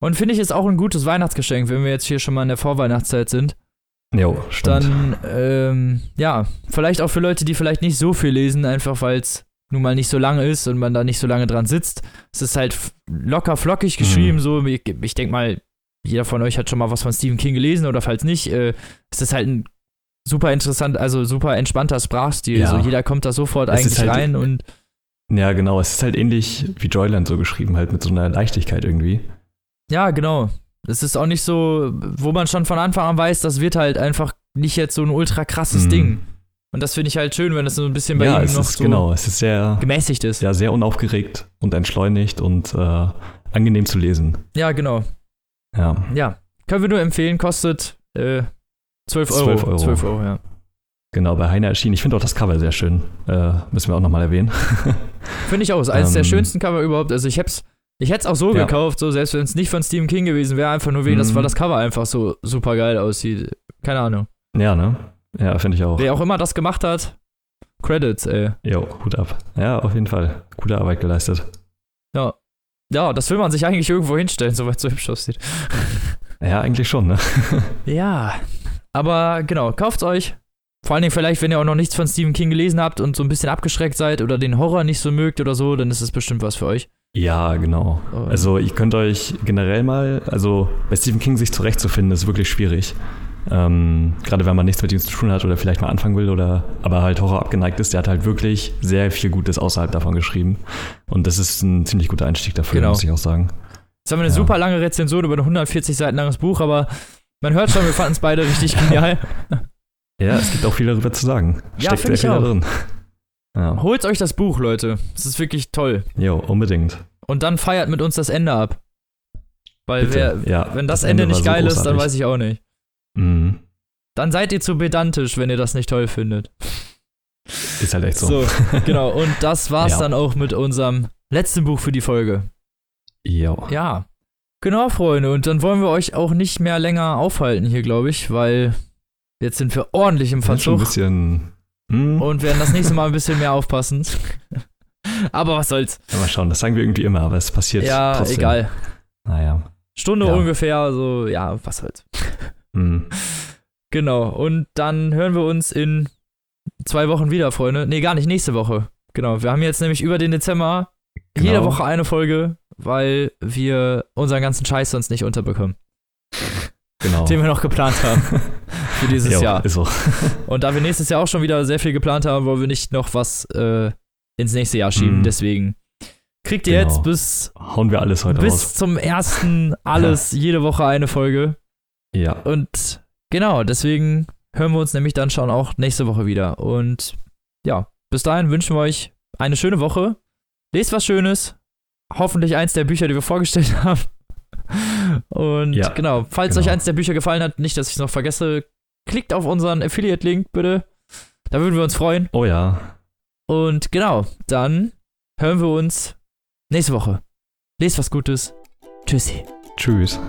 Und finde ich es auch ein gutes Weihnachtsgeschenk, wenn wir jetzt hier schon mal in der Vorweihnachtszeit sind. Jo, stimmt. Dann, ähm, ja, vielleicht auch für Leute, die vielleicht nicht so viel lesen, einfach weil es nun mal nicht so lange ist und man da nicht so lange dran sitzt. Es ist halt locker flockig geschrieben, mhm. so. Ich, ich denke mal, jeder von euch hat schon mal was von Stephen King gelesen oder falls nicht, äh, es ist halt ein super interessant, also super entspannter Sprachstil. Ja. So jeder kommt da sofort es eigentlich halt, rein und. Ja, genau. Es ist halt ähnlich wie Joyland so geschrieben, halt mit so einer Leichtigkeit irgendwie. Ja, genau. Es ist auch nicht so, wo man schon von Anfang an weiß, das wird halt einfach nicht jetzt so ein ultra krasses mhm. Ding. Und das finde ich halt schön, wenn es so ein bisschen bei ja, ihm noch ist, so genau, es ist sehr gemäßigt ist. Ja, sehr unaufgeregt und entschleunigt und äh, angenehm zu lesen. Ja, genau. Ja. Ja. Können wir nur empfehlen, kostet äh, 12 Euro. 12 Euro. 12 Euro, ja. Genau, bei Heine erschienen. Ich finde auch das Cover sehr schön. Äh, müssen wir auch nochmal erwähnen. <laughs> finde ich auch. Ist eines ähm, der schönsten Cover überhaupt. Also ich hab's, ich hätte es auch so ja. gekauft, so selbst wenn es nicht von Stephen King gewesen wäre, einfach nur wegen, mhm. das, weil das Cover einfach so super geil aussieht. Keine Ahnung. Ja, ne? Ja, finde ich auch. Wer auch immer das gemacht hat, Credits, ey. Jo, Hut ab. Ja, auf jeden Fall. Gute Arbeit geleistet. Ja. Ja, das will man sich eigentlich irgendwo hinstellen, soweit es so hübsch aussieht. <laughs> Ja, eigentlich schon, ne? <laughs> ja. Aber genau, kauft's euch. vor allen Dingen vielleicht, wenn ihr auch noch nichts von Stephen King gelesen habt und so ein bisschen abgeschreckt seid oder den Horror nicht so mögt oder so, dann ist es bestimmt was für euch. Ja, genau. Also ihr könnt euch generell mal, also bei Stephen King sich zurechtzufinden, ist wirklich schwierig. Ähm, gerade wenn man nichts mit ihm zu tun hat oder vielleicht mal anfangen will oder aber halt Horror abgeneigt ist, der hat halt wirklich sehr viel Gutes außerhalb davon geschrieben. Und das ist ein ziemlich guter Einstieg dafür, genau. muss ich auch sagen. Jetzt haben wir eine ja. super lange Rezension über ein 140 Seiten langes Buch, aber man hört schon, wir fanden es beide richtig genial. <laughs> Ja, es gibt auch viel darüber zu sagen. Steckt ja, sehr viel drin. Ja. Holt euch das Buch, Leute. Es ist wirklich toll. Jo, unbedingt. Und dann feiert mit uns das Ende ab. Weil wer, ja, wenn das, das Ende, Ende nicht geil so ist, dann weiß ich auch nicht. Mhm. Dann seid ihr zu pedantisch, wenn ihr das nicht toll findet. Ist halt echt so. So, <laughs> genau. Und das war's ja. dann auch mit unserem letzten Buch für die Folge. Jo. Ja. Genau, Freunde. Und dann wollen wir euch auch nicht mehr länger aufhalten hier, glaube ich, weil jetzt sind wir ordentlich im Verzug. Schon ein bisschen. Hm. Und werden das nächste Mal ein bisschen mehr aufpassen. <laughs> aber was soll's. Ja, mal schauen, das sagen wir irgendwie immer, aber es passiert. Ja, trotzdem. egal. Naja. Stunde ja. ungefähr, so, ja, was soll's. Mhm. <laughs> Genau, und dann hören wir uns in zwei Wochen wieder, Freunde. Nee, gar nicht, nächste Woche. Genau, wir haben jetzt nämlich über den Dezember genau. jede Woche eine Folge, weil wir unseren ganzen Scheiß sonst nicht unterbekommen. Genau. Den wir noch geplant haben <laughs> für dieses jo, Jahr. Ist so. <laughs> Und da wir nächstes Jahr auch schon wieder sehr viel geplant haben, wollen wir nicht noch was äh, ins nächste Jahr schieben. Mhm. Deswegen kriegt ihr genau. jetzt bis hauen wir alles heute bis raus. zum ersten alles jede Woche eine Folge. Ja. Und genau, deswegen hören wir uns nämlich dann schon auch nächste Woche wieder. Und ja, bis dahin wünschen wir euch eine schöne Woche. Lest was Schönes. Hoffentlich eins der Bücher, die wir vorgestellt <laughs> haben. Und ja, genau, falls genau. euch eins der Bücher gefallen hat, nicht, dass ich es noch vergesse, klickt auf unseren Affiliate-Link bitte. Da würden wir uns freuen. Oh ja. Und genau, dann hören wir uns nächste Woche. Lest was Gutes. Tschüssi. Tschüss.